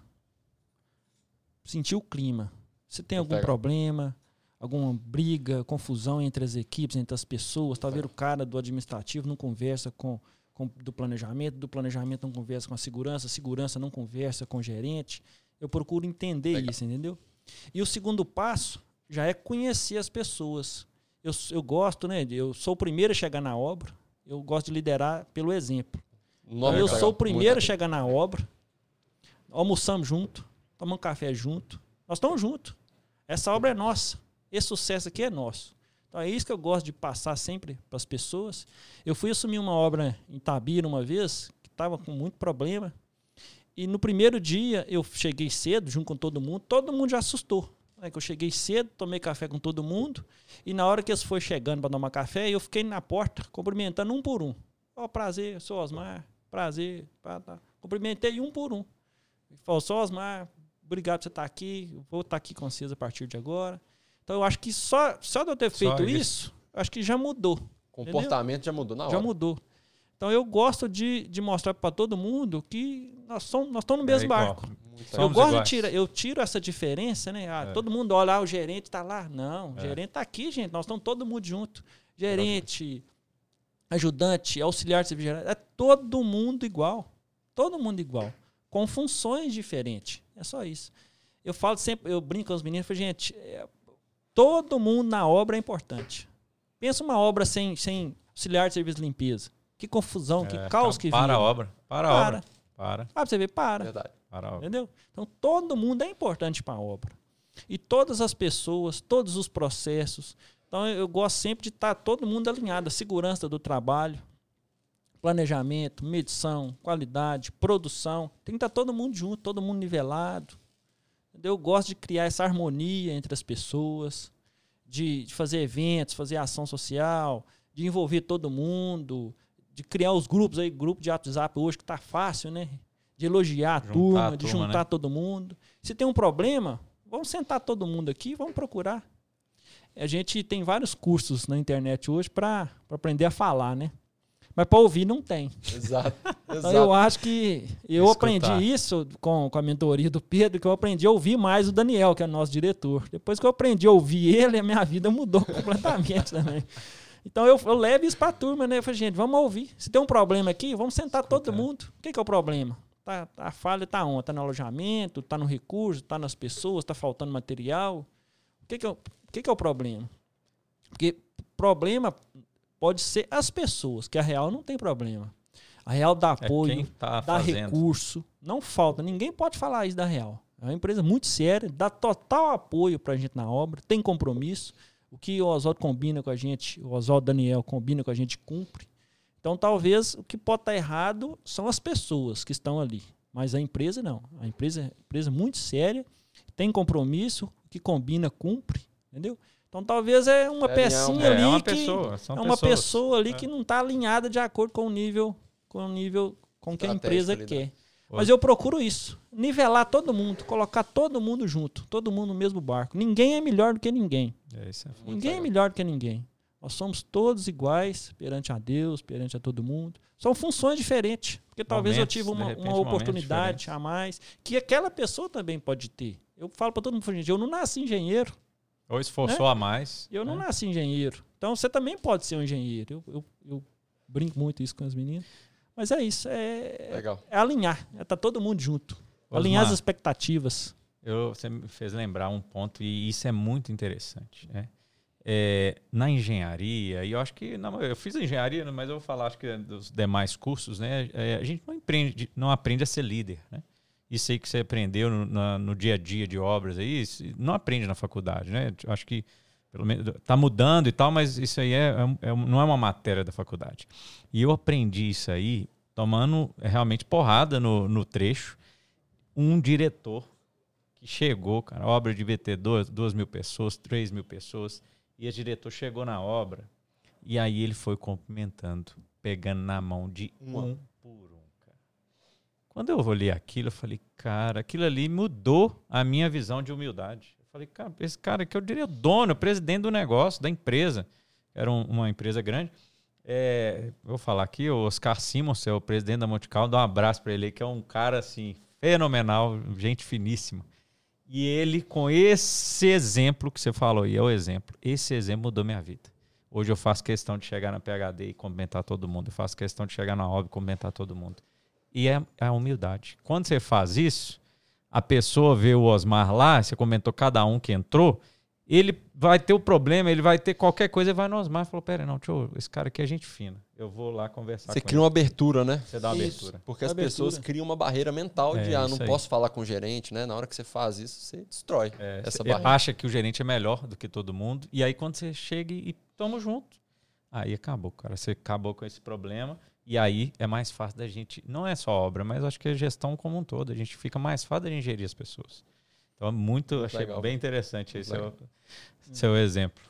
Sentir o clima. Você tem algum problema? alguma briga, confusão entre as equipes, entre as pessoas. Talvez o cara do administrativo não conversa com, com do planejamento, do planejamento não conversa com a segurança, a segurança não conversa com o gerente. Eu procuro entender Legal. isso, entendeu? E o segundo passo já é conhecer as pessoas. Eu, eu gosto, né? Eu sou o primeiro a chegar na obra. Eu gosto de liderar pelo exemplo. Então, eu sou o primeiro a chegar na obra. Almoçamos junto, tomamos café junto. Nós estamos juntos. Essa obra é nossa. Esse sucesso aqui é nosso. Então é isso que eu gosto de passar sempre para as pessoas. Eu fui assumir uma obra em Tabira uma vez, que estava com muito problema. E no primeiro dia eu cheguei cedo, junto com todo mundo, todo mundo já assustou. É que eu cheguei cedo, tomei café com todo mundo, e na hora que eles foram chegando para tomar café, eu fiquei na porta, cumprimentando um por um. Ó, oh, prazer, sou Osmar, prazer. Pá, tá. Cumprimentei um por um. Falou, sou Osmar, obrigado por você estar aqui, vou estar aqui com vocês a partir de agora. Então eu acho que só, só de eu ter feito isso, acho que já mudou. O comportamento entendeu? já mudou na hora. Já mudou. Então eu gosto de, de mostrar para todo mundo que nós, somos, nós estamos no mesmo é barco. eu gosto iguais. de tirar, eu tiro essa diferença, né? Ah, é. Todo mundo olha, ah, o gerente está lá. Não, o é. gerente está aqui, gente. Nós estamos todo mundo junto. Gerente, ajudante, auxiliar de serviço é todo mundo igual. Todo mundo igual. Com funções diferentes. É só isso. Eu falo sempre, eu brinco com os meninos, falo, gente, é, Todo mundo na obra é importante. Pensa uma obra sem, sem auxiliar de serviço de limpeza. Que confusão, é, que caos que Para a obra. Para a obra. Para. Ah, pra você ver, para. Verdade. Para a obra. Entendeu? Então, todo mundo é importante para a obra. E todas as pessoas, todos os processos. Então, eu gosto sempre de estar tá todo mundo alinhado. A segurança do trabalho, planejamento, medição, qualidade, produção. Tem que estar tá todo mundo junto, todo mundo nivelado. Eu gosto de criar essa harmonia entre as pessoas, de, de fazer eventos, fazer ação social, de envolver todo mundo, de criar os grupos aí, grupo de WhatsApp hoje que tá fácil, né? De elogiar a juntar turma, a turma, de juntar né? todo mundo. Se tem um problema, vamos sentar todo mundo aqui, vamos procurar. A gente tem vários cursos na internet hoje para aprender a falar, né? Mas para ouvir não tem. Exato. Então eu acho que eu Escutar. aprendi isso com, com a mentoria do Pedro, que eu aprendi a ouvir mais o Daniel, que é nosso diretor. Depois que eu aprendi a ouvir ele, a minha vida mudou completamente também. Então eu, eu levo isso para a turma, né? Eu falei, gente, vamos ouvir. Se tem um problema aqui, vamos sentar Escutar. todo mundo. O que, que é o problema? Tá, a falha está onde? Está no alojamento, está no recurso, está nas pessoas, está faltando material. O que, que, é, o que, que é o problema? Porque problema pode ser as pessoas, que a Real não tem problema. A Real dá é apoio, é tá dá fazendo. recurso, não falta. Ninguém pode falar isso da Real. É uma empresa muito séria, dá total apoio para a gente na obra, tem compromisso. O que o Oswaldo combina com a gente, o Oswaldo Daniel combina com a gente, cumpre. Então, talvez o que pode estar errado são as pessoas que estão ali. Mas a empresa não. A empresa é empresa muito séria, tem compromisso, que combina, cumpre, entendeu? Então talvez é uma é pecinha é, ali é uma que pessoa, é uma pessoas. pessoa ali é. que não está alinhada de acordo com o nível com o nível com que a empresa ali, quer. Né? Mas eu procuro isso, nivelar todo mundo, colocar todo mundo junto, todo mundo no mesmo barco. Ninguém é melhor do que ninguém. É, ninguém legal. é melhor do que ninguém. Nós somos todos iguais perante a Deus, perante a todo mundo. São funções diferentes. Porque talvez momentos, eu tive uma, repente, uma oportunidade a mais que aquela pessoa também pode ter. Eu falo para todo mundo, gente, eu não nasci engenheiro. Ou esforçou né? a mais. Eu né? não nasci engenheiro. Então você também pode ser um engenheiro. Eu, eu, eu brinco muito isso com as meninas. Mas é isso. É, Legal. é alinhar. É tá todo mundo junto. Osmar, alinhar as expectativas. Eu, você me fez lembrar um ponto, e isso é muito interessante. Né? é, na engenharia, e eu acho que não, eu fiz engenharia, né, mas eu vou falar acho que dos demais cursos, né? É, a gente não aprende, não aprende a ser líder, né? Isso aí que você aprendeu no, na, no dia a dia de obras aí, não aprende na faculdade, né? Eu acho que pelo menos está mudando e tal, mas isso aí é, é, é, não é uma matéria da faculdade. E eu aprendi isso aí tomando realmente porrada no, no trecho. Um diretor que chegou, cara, obra de BT, duas, duas mil pessoas, três mil pessoas e o diretor chegou na obra e aí ele foi cumprimentando, pegando na mão de um por um. Cara. Quando eu olhei aquilo, eu falei, cara, aquilo ali mudou a minha visão de humildade. Falei, cara, esse cara aqui eu diria o dono, presidente do negócio, da empresa. Era um, uma empresa grande. É, vou falar aqui, o Oscar Simons, é o presidente da Monte Carlo, dá um abraço para ele, que é um cara assim fenomenal, gente finíssima. E ele, com esse exemplo que você falou, e é o exemplo, esse exemplo mudou minha vida. Hoje eu faço questão de chegar na PHD e comentar todo mundo. Eu faço questão de chegar na OB e comentar todo mundo. E é, é a humildade. Quando você faz isso, a pessoa vê o Osmar lá, você comentou cada um que entrou, ele vai ter o problema, ele vai ter qualquer coisa, ele vai no Osmar e falou: Pera, não, tio, esse cara aqui é gente fina. Eu vou lá conversar Você cria ele. uma abertura, né? Você dá uma isso. abertura. Porque as abertura. pessoas criam uma barreira mental é, de, ah, não posso falar com o gerente, né? Na hora que você faz isso, você destrói é, essa você barreira. acha que o gerente é melhor do que todo mundo, e aí quando você chega e tamo junto, aí acabou, cara. Você acabou com esse problema. E aí é mais fácil da gente, não é só obra, mas acho que a gestão como um todo, a gente fica mais fácil de gerir as pessoas. Então, muito, muito achei legal. bem interessante esse seu, seu exemplo.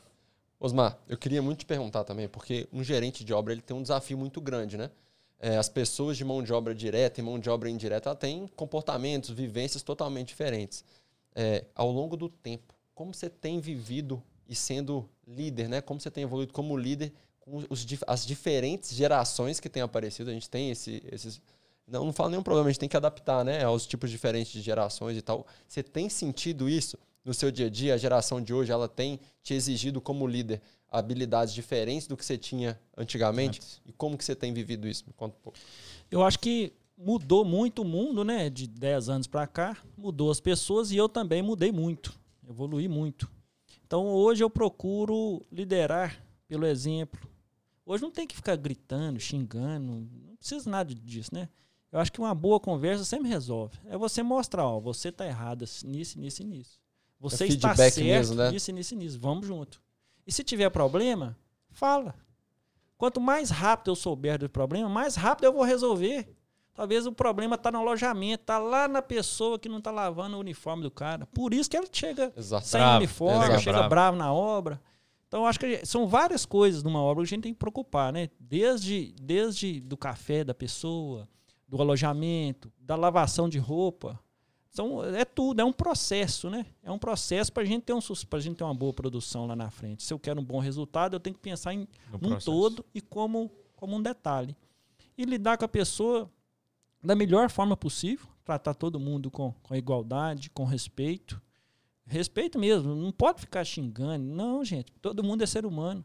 Osmar, eu queria muito te perguntar também, porque um gerente de obra ele tem um desafio muito grande, né? É, as pessoas de mão de obra direta e mão de obra indireta têm comportamentos, vivências totalmente diferentes. É, ao longo do tempo, como você tem vivido e sendo líder, né? Como você tem evoluído como líder com os, as diferentes gerações que têm aparecido? A gente tem esse, esses não, não fala nenhum problema, a gente tem que adaptar né, aos tipos diferentes de gerações e tal. Você tem sentido isso no seu dia a dia? A geração de hoje ela tem te exigido como líder habilidades diferentes do que você tinha antigamente? Antes. E como que você tem vivido isso? Me conta um pouco. Eu acho que mudou muito o mundo, né? De 10 anos para cá, mudou as pessoas e eu também mudei muito, evolui muito. Então hoje eu procuro liderar pelo exemplo. Hoje não tem que ficar gritando, xingando, não precisa nada disso, né? Eu acho que uma boa conversa sempre resolve. É você mostrar, ó, você tá errado nisso, nisso e nisso. Você é está certo mesmo, né? nisso, nisso e nisso. Vamos junto. E se tiver problema, fala. Quanto mais rápido eu souber do problema, mais rápido eu vou resolver. Talvez o problema está no alojamento, está lá na pessoa que não está lavando o uniforme do cara. Por isso que ele chega Exato. sem bravo, uniforme, Exato. chega bravo. bravo na obra. Então, acho que são várias coisas numa obra que a gente tem que preocupar, né? Desde, desde do café da pessoa, do alojamento, da lavação de roupa. Então, é tudo, é um processo, né? É um processo para gente ter um a gente ter uma boa produção lá na frente. Se eu quero um bom resultado, eu tenho que pensar em um todo e como, como um detalhe. E lidar com a pessoa da melhor forma possível, tratar todo mundo com, com igualdade, com respeito. Respeito mesmo, não pode ficar xingando. Não, gente, todo mundo é ser humano.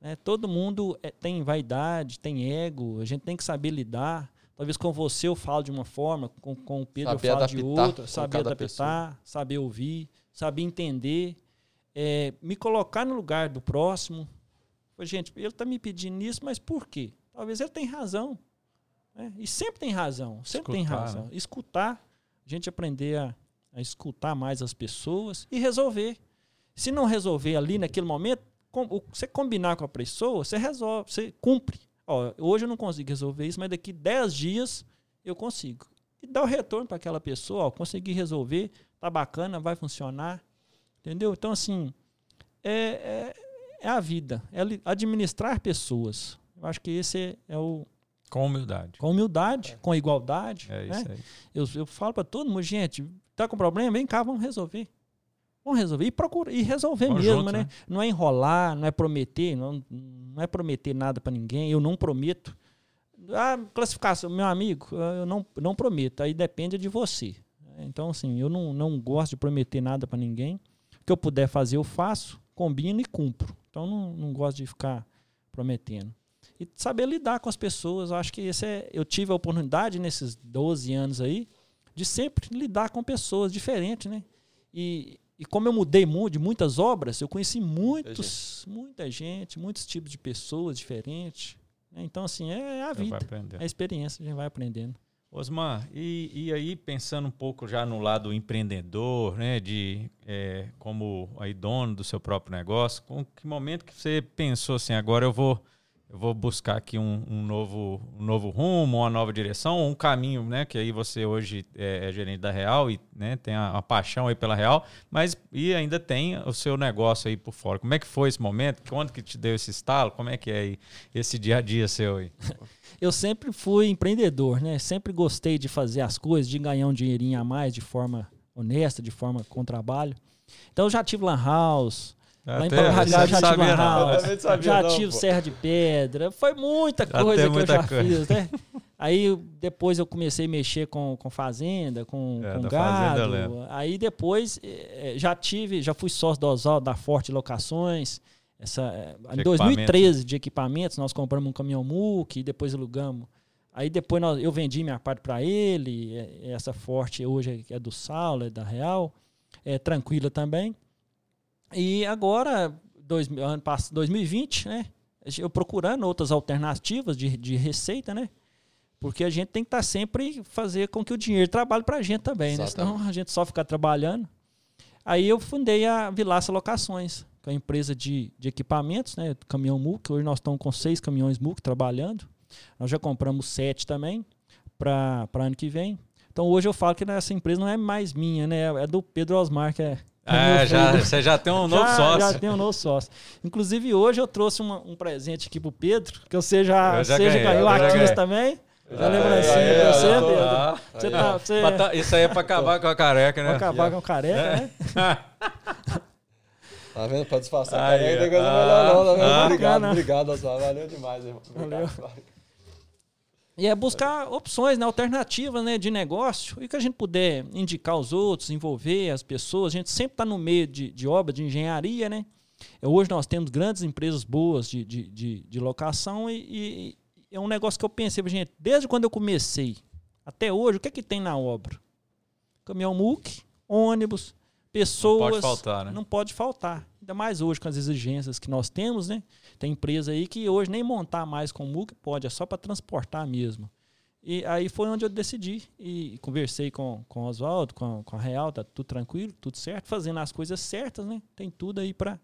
Né? Todo mundo é, tem vaidade, tem ego, a gente tem que saber lidar. Talvez com você eu falo de uma forma, com, com o Pedro saber eu falo de outra, saber adaptar, pessoa. saber ouvir, saber entender, é, me colocar no lugar do próximo. Gente, ele está me pedindo isso, mas por quê? Talvez ele tenha razão. Né? E sempre tem razão, sempre Escutar, tem razão. Né? Escutar, a gente aprender a, a escutar mais as pessoas e resolver. Se não resolver ali naquele momento, você combinar com a pessoa, você resolve, você cumpre. Ó, hoje eu não consigo resolver isso, mas daqui 10 dias eu consigo. E dá o retorno para aquela pessoa, ó, consegui resolver, tá bacana, vai funcionar. Entendeu? Então, assim, é, é, é a vida, é administrar pessoas. Eu acho que esse é, é o. Com humildade. Com humildade, é. com igualdade. É né? isso aí. Eu, eu falo para todo mundo, gente, tá com problema? Vem cá, vamos resolver. Vamos resolver e procurar e resolver vamos mesmo, junto, né? né? Não é enrolar, não é prometer, não, não é prometer nada para ninguém. Eu não prometo. A classificação, meu amigo, eu não, não prometo. Aí depende de você. Então, assim, eu não, não gosto de prometer nada para ninguém. O que eu puder fazer, eu faço, combino e cumpro. Então, não, não gosto de ficar prometendo. E saber lidar com as pessoas. Eu acho que esse é, eu tive a oportunidade nesses 12 anos aí de sempre lidar com pessoas diferentes, né? E, e como eu mudei muito de muitas obras, eu conheci muitos, muita gente, muita gente muitos tipos de pessoas diferentes. Né? Então, assim, é, é a vida. É a experiência, a gente vai aprendendo. Osmar, e, e aí pensando um pouco já no lado empreendedor, né, de é, como aí dono do seu próprio negócio, com que momento que você pensou assim, agora eu vou eu vou buscar aqui um, um, novo, um novo rumo, uma nova direção, um caminho, né? Que aí você hoje é, é gerente da Real e né, tem a, a, paixão aí pela Real, mas e ainda tem o seu negócio aí por fora. Como é que foi esse momento? Quando que te deu esse estalo? Como é que é aí, esse dia a dia seu aí? Eu sempre fui empreendedor, né? Sempre gostei de fazer as coisas, de ganhar um dinheirinho a mais de forma honesta, de forma com trabalho. Então eu já tive lan house, Lá em Paulagá já tive house, já não, tive pô. Serra de Pedra, foi muita coisa que muita eu já coisa. fiz, né? Aí depois eu comecei a mexer com, com fazenda, com, é, com gado. Aí depois eh, já tive, já fui sócio do Oswaldo da Forte Locações. Essa, eh, em 2013 de equipamentos, nós compramos um caminhão MUC e depois alugamos. Aí depois nós, eu vendi minha parte para ele. Essa Forte hoje é do Saulo, é da Real. É tranquila também. E agora, dois, ano, 2020, né? Eu procurando outras alternativas de, de receita, né? Porque a gente tem que estar tá sempre fazer com que o dinheiro trabalhe para a gente também, né? Senão a gente só ficar trabalhando. Aí eu fundei a Vilaça Locações, que é uma empresa de, de equipamentos, né? Caminhão MUC. Hoje nós estamos com seis caminhões MUC trabalhando. Nós já compramos sete também para ano que vem. Então hoje eu falo que essa empresa não é mais minha, né? É do Pedro Osmar, que é é, já, você já tem um novo já, sócio. Já tem um novo sócio. Inclusive, hoje eu trouxe uma, um presente aqui pro Pedro, que você já, já, você já ganhou aqui também. Já lembrancinha pra você, Pedro. Você tá, você... Isso aí é pra acabar com a careca, né? Pra acabar com a careca, é. né? Tá vendo? Pra disfarçar a careca, tem coisa melhor não, tá vendo? Ah, obrigado, obrigado, Oswaldo. Valeu demais, irmão. Valeu. E é buscar opções, né, alternativas né, de negócio e que a gente puder indicar aos outros, envolver as pessoas. A gente sempre está no meio de, de obra, de engenharia. Né? Hoje nós temos grandes empresas boas de, de, de, de locação e, e, é um negócio que eu pensei, gente, desde quando eu comecei até hoje, o que é que tem na obra? Caminhão MUC, ônibus, pessoas. Não pode faltar, né? Não pode faltar. Ainda mais hoje com as exigências que nós temos, né? Tem empresa aí que hoje nem montar mais com MUC pode, é só para transportar mesmo. E aí foi onde eu decidi e conversei com, com o Oswaldo, com, com a Real, tá tudo tranquilo, tudo certo, fazendo as coisas certas, né? Tem tudo aí para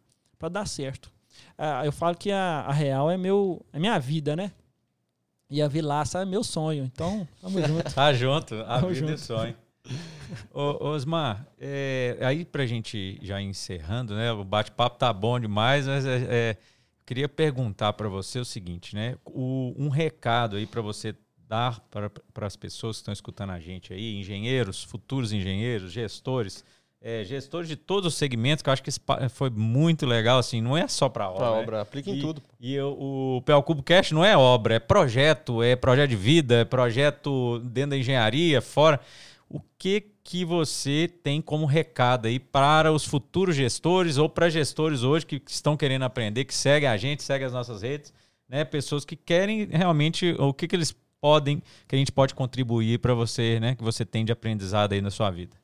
dar certo. Ah, eu falo que a, a Real é, meu, é minha vida, né? E a Vilaça é meu sonho. Então, tamo junto. tá junto, a tamo vida junto. é sonho. Ô, Osmar, é, aí pra gente já encerrando, né? O bate-papo tá bom demais, mas é, é queria perguntar para você o seguinte, né? O, um recado aí para você dar para as pessoas que estão escutando a gente aí, engenheiros, futuros engenheiros, gestores, é, gestores de todos os segmentos, que eu acho que foi muito legal, assim, não é só para obra. Para obra, né? aplica em e, tudo. E eu, o PL Cubo Cash não é obra, é projeto, é projeto de vida, é projeto dentro da engenharia, fora. O que que você tem como recado aí para os futuros gestores ou para gestores hoje que estão querendo aprender, que seguem a gente, seguem as nossas redes, né? Pessoas que querem realmente o que, que eles podem, que a gente pode contribuir para você, né? Que você tem de aprendizado aí na sua vida.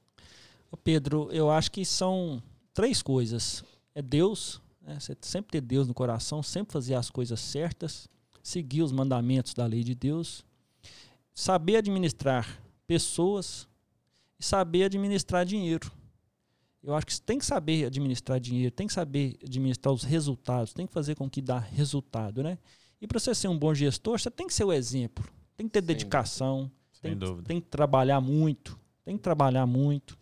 Pedro, eu acho que são três coisas. É Deus, né? você sempre ter Deus no coração, sempre fazer as coisas certas, seguir os mandamentos da lei de Deus, saber administrar pessoas, e saber administrar dinheiro. Eu acho que você tem que saber administrar dinheiro, tem que saber administrar os resultados, tem que fazer com que dá resultado, né? E para você ser um bom gestor, você tem que ser o exemplo, tem que ter Sem dedicação, tem, tem, que trabalhar muito, tem que trabalhar muito,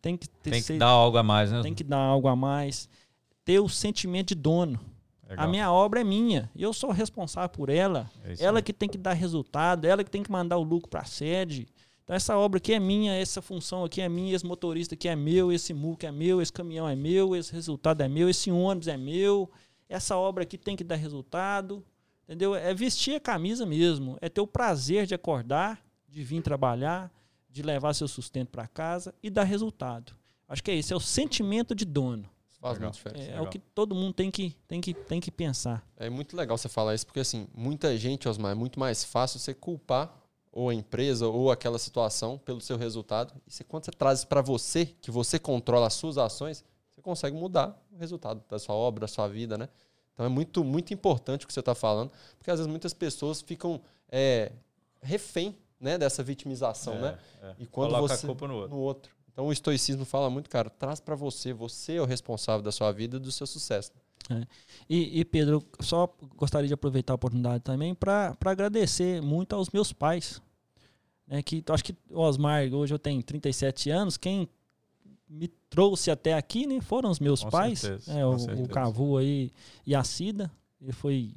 tem que ter, tem que ser, dar algo a mais, né? Tem que dar algo a mais, ter o sentimento de dono. Legal. A minha obra é minha, eu sou responsável por ela, é ela aí. que tem que dar resultado, ela que tem que mandar o lucro para a sede. Então essa obra aqui é minha, essa função aqui é minha, esse motorista aqui é meu, esse MUC é meu, esse caminhão é meu, esse resultado é meu, esse ônibus é meu. Essa obra aqui tem que dar resultado. Entendeu? É vestir a camisa mesmo, é ter o prazer de acordar, de vir trabalhar, de levar seu sustento para casa e dar resultado. Acho que é isso, é o sentimento de dono. Faz muita diferença. É, é, o que todo mundo tem que, tem, que, tem que pensar. É muito legal você falar isso, porque assim, muita gente, Osmar, é muito mais fácil você culpar ou a empresa ou aquela situação pelo seu resultado. E você, quando você traz isso para você, que você controla as suas ações, você consegue mudar o resultado da sua obra, da sua vida, né? Então é muito, muito importante o que você está falando, porque às vezes muitas pessoas ficam é, refém né, dessa vitimização, é, né? É. E quando Coloca você a culpa no outro. no outro. Então o estoicismo fala muito, cara, traz para você, você é o responsável da sua vida e do seu sucesso. É. E, e, Pedro, só gostaria de aproveitar a oportunidade também para agradecer muito aos meus pais. Né, que acho que o Osmar, hoje eu tenho 37 anos, quem me trouxe até aqui né, foram os meus com pais, certeza, é, o, o Cavu aí e a Cida. E foi,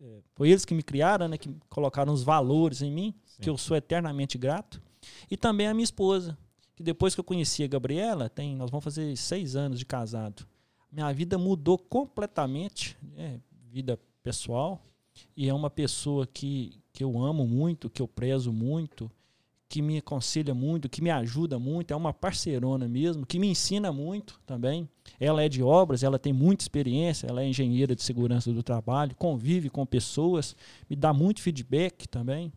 é, foi eles que me criaram, né, que colocaram os valores em mim, Sim. que eu sou eternamente grato. E também a minha esposa, que depois que eu conheci a Gabriela, tem, nós vamos fazer seis anos de casado minha vida mudou completamente, né? vida pessoal, e é uma pessoa que, que eu amo muito, que eu prezo muito, que me aconselha muito, que me ajuda muito, é uma parceirona mesmo, que me ensina muito também. Ela é de obras, ela tem muita experiência, ela é engenheira de segurança do trabalho, convive com pessoas, me dá muito feedback também.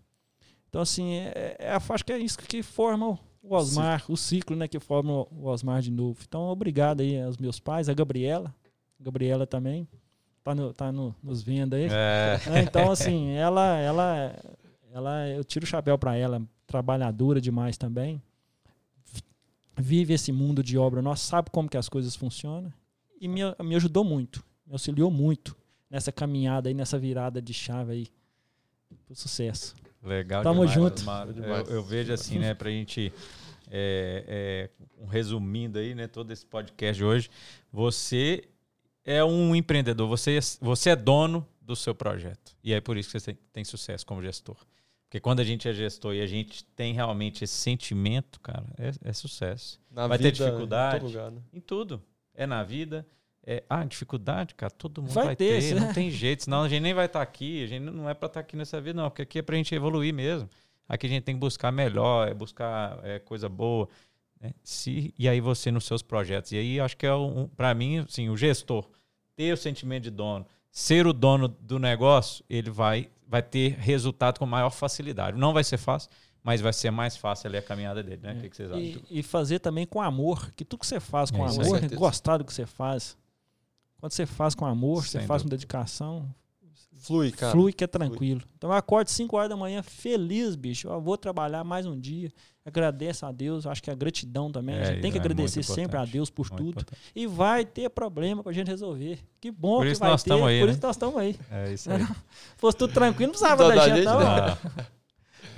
Então, assim, é, é, acho que é isso que forma o Osmar, o ciclo, né, que forma o Osmar de novo. Então, obrigado aí aos meus pais, a Gabriela, a Gabriela também, tá, no, tá no, nos vendo aí. É. É, então, assim, ela, ela, ela, eu tiro o chapéu para ela, trabalhadora demais também. Vive esse mundo de obra nossa, sabe como que as coisas funcionam e me, me ajudou muito, me auxiliou muito nessa caminhada aí, nessa virada de chave aí pro sucesso. Legal Tamo demais, junto. Eu, eu, vejo assim, né, pra gente é, é, um resumindo aí, né, todo esse podcast de hoje, você é um empreendedor, você, você é dono do seu projeto. E é por isso que você tem, tem sucesso como gestor. Porque quando a gente é gestor e a gente tem realmente esse sentimento, cara, é, é sucesso. Na Vai vida, ter dificuldade em, lugar, né? em tudo. É na vida, é, ah, dificuldade, cara, todo mundo vai, vai ter, ter não tem jeito, senão a gente nem vai estar tá aqui, a gente não é para estar tá aqui nessa vida, não, porque aqui é para a gente evoluir mesmo. Aqui a gente tem que buscar melhor, é buscar é, coisa boa. Né? Se, e aí você nos seus projetos. E aí acho que é, um, para mim, assim, o gestor ter o sentimento de dono, ser o dono do negócio, ele vai, vai ter resultado com maior facilidade. Não vai ser fácil, mas vai ser mais fácil ali a caminhada dele, né? É. O que, que vocês acham? E, e, fazer também com amor, que tudo que você faz com é, amor, gostar do que você faz. Quando você faz com amor, Sem você faz com dedicação, flui, cara. Flui que é tranquilo. Flui. Então eu acordo 5 horas da manhã feliz, bicho. Eu vou trabalhar mais um dia. Agradeço a Deus. Acho que a gratidão também. É, a gente tem que é agradecer sempre a Deus por muito tudo. Importante. E vai ter problema pra gente resolver. Que bom por que vai ter. Aí, por né? isso nós estamos aí. É isso aí. Fosse tudo tranquilo, não precisava da gente, não. não.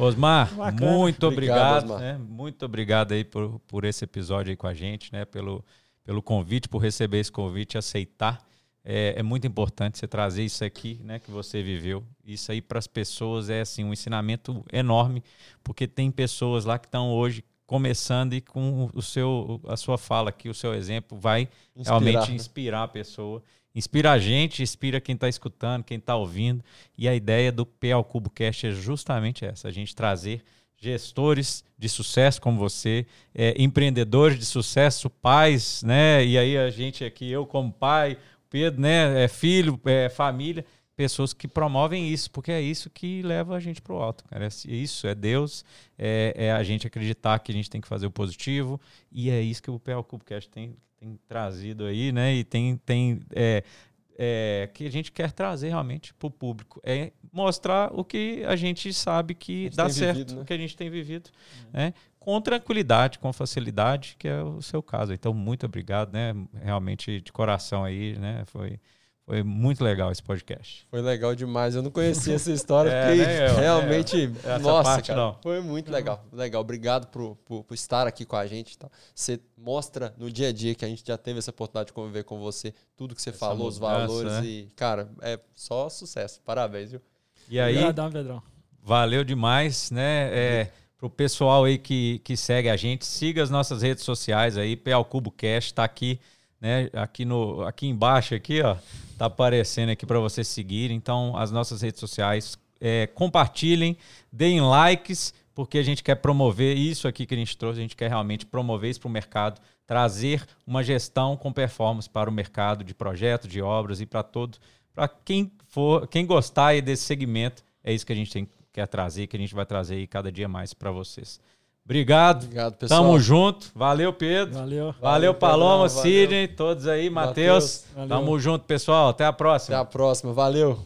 Osmar, Bacana. muito obrigado. obrigado né? Muito obrigado aí por, por esse episódio aí com a gente, né? Pelo, pelo convite, por receber esse convite aceitar. É, é, muito importante você trazer isso aqui, né, que você viveu. Isso aí para as pessoas é assim um ensinamento enorme, porque tem pessoas lá que estão hoje começando e com o seu a sua fala aqui, o seu exemplo vai inspirar, realmente né? inspirar a pessoa, inspira a gente, inspira quem está escutando, quem está ouvindo. E a ideia do P ao Cubo Cast é justamente essa, a gente trazer gestores de sucesso como você, é, empreendedores de sucesso, pais, né? E aí a gente aqui, eu como pai, Pedro, né? É filho, é família, pessoas que promovem isso, porque é isso que leva a gente para o alto, cara. É isso, é Deus, é, é, a gente acreditar que a gente tem que fazer o positivo, e é isso que o PL Cubecast tem, tem trazido aí, né? E tem, tem é, é, que a gente quer trazer realmente para o público. É mostrar o que a gente sabe que gente dá certo, vivido, né? o que a gente tem vivido. Né? com tranquilidade, com facilidade, que é o seu caso. Então, muito obrigado, né? Realmente de coração aí, né? Foi foi muito legal esse podcast. Foi legal demais. Eu não conhecia essa história, é, porque eu, realmente, é, nossa, parte, cara, não. foi muito legal. Legal. Obrigado por, por, por, estar aqui com a gente. Tá? Você mostra no dia a dia que a gente já teve essa oportunidade de conviver com você, tudo que você essa falou, mudança, os valores né? e, cara, é só sucesso. Parabéns, viu? E aí, Obrigadão, Pedrão. valeu demais, né? É, pro pessoal aí que, que segue a gente, siga as nossas redes sociais aí, PL Cubo Cash, tá aqui, né? Aqui no aqui embaixo aqui, ó tá aparecendo aqui para você seguir. Então, as nossas redes sociais, é, compartilhem, deem likes, porque a gente quer promover isso aqui que a gente trouxe, a gente quer realmente promover isso para o mercado, trazer uma gestão com performance para o mercado de projetos, de obras e para todo, para quem for, quem gostar desse segmento, é isso que a gente tem, quer trazer, que a gente vai trazer cada dia mais para vocês. Obrigado. Obrigado, pessoal. Tamo junto. Valeu, Pedro. Valeu. Valeu, Valeu Paloma, Sidney, todos aí, Matheus. Tamo junto, pessoal. Até a próxima. Até a próxima. Valeu.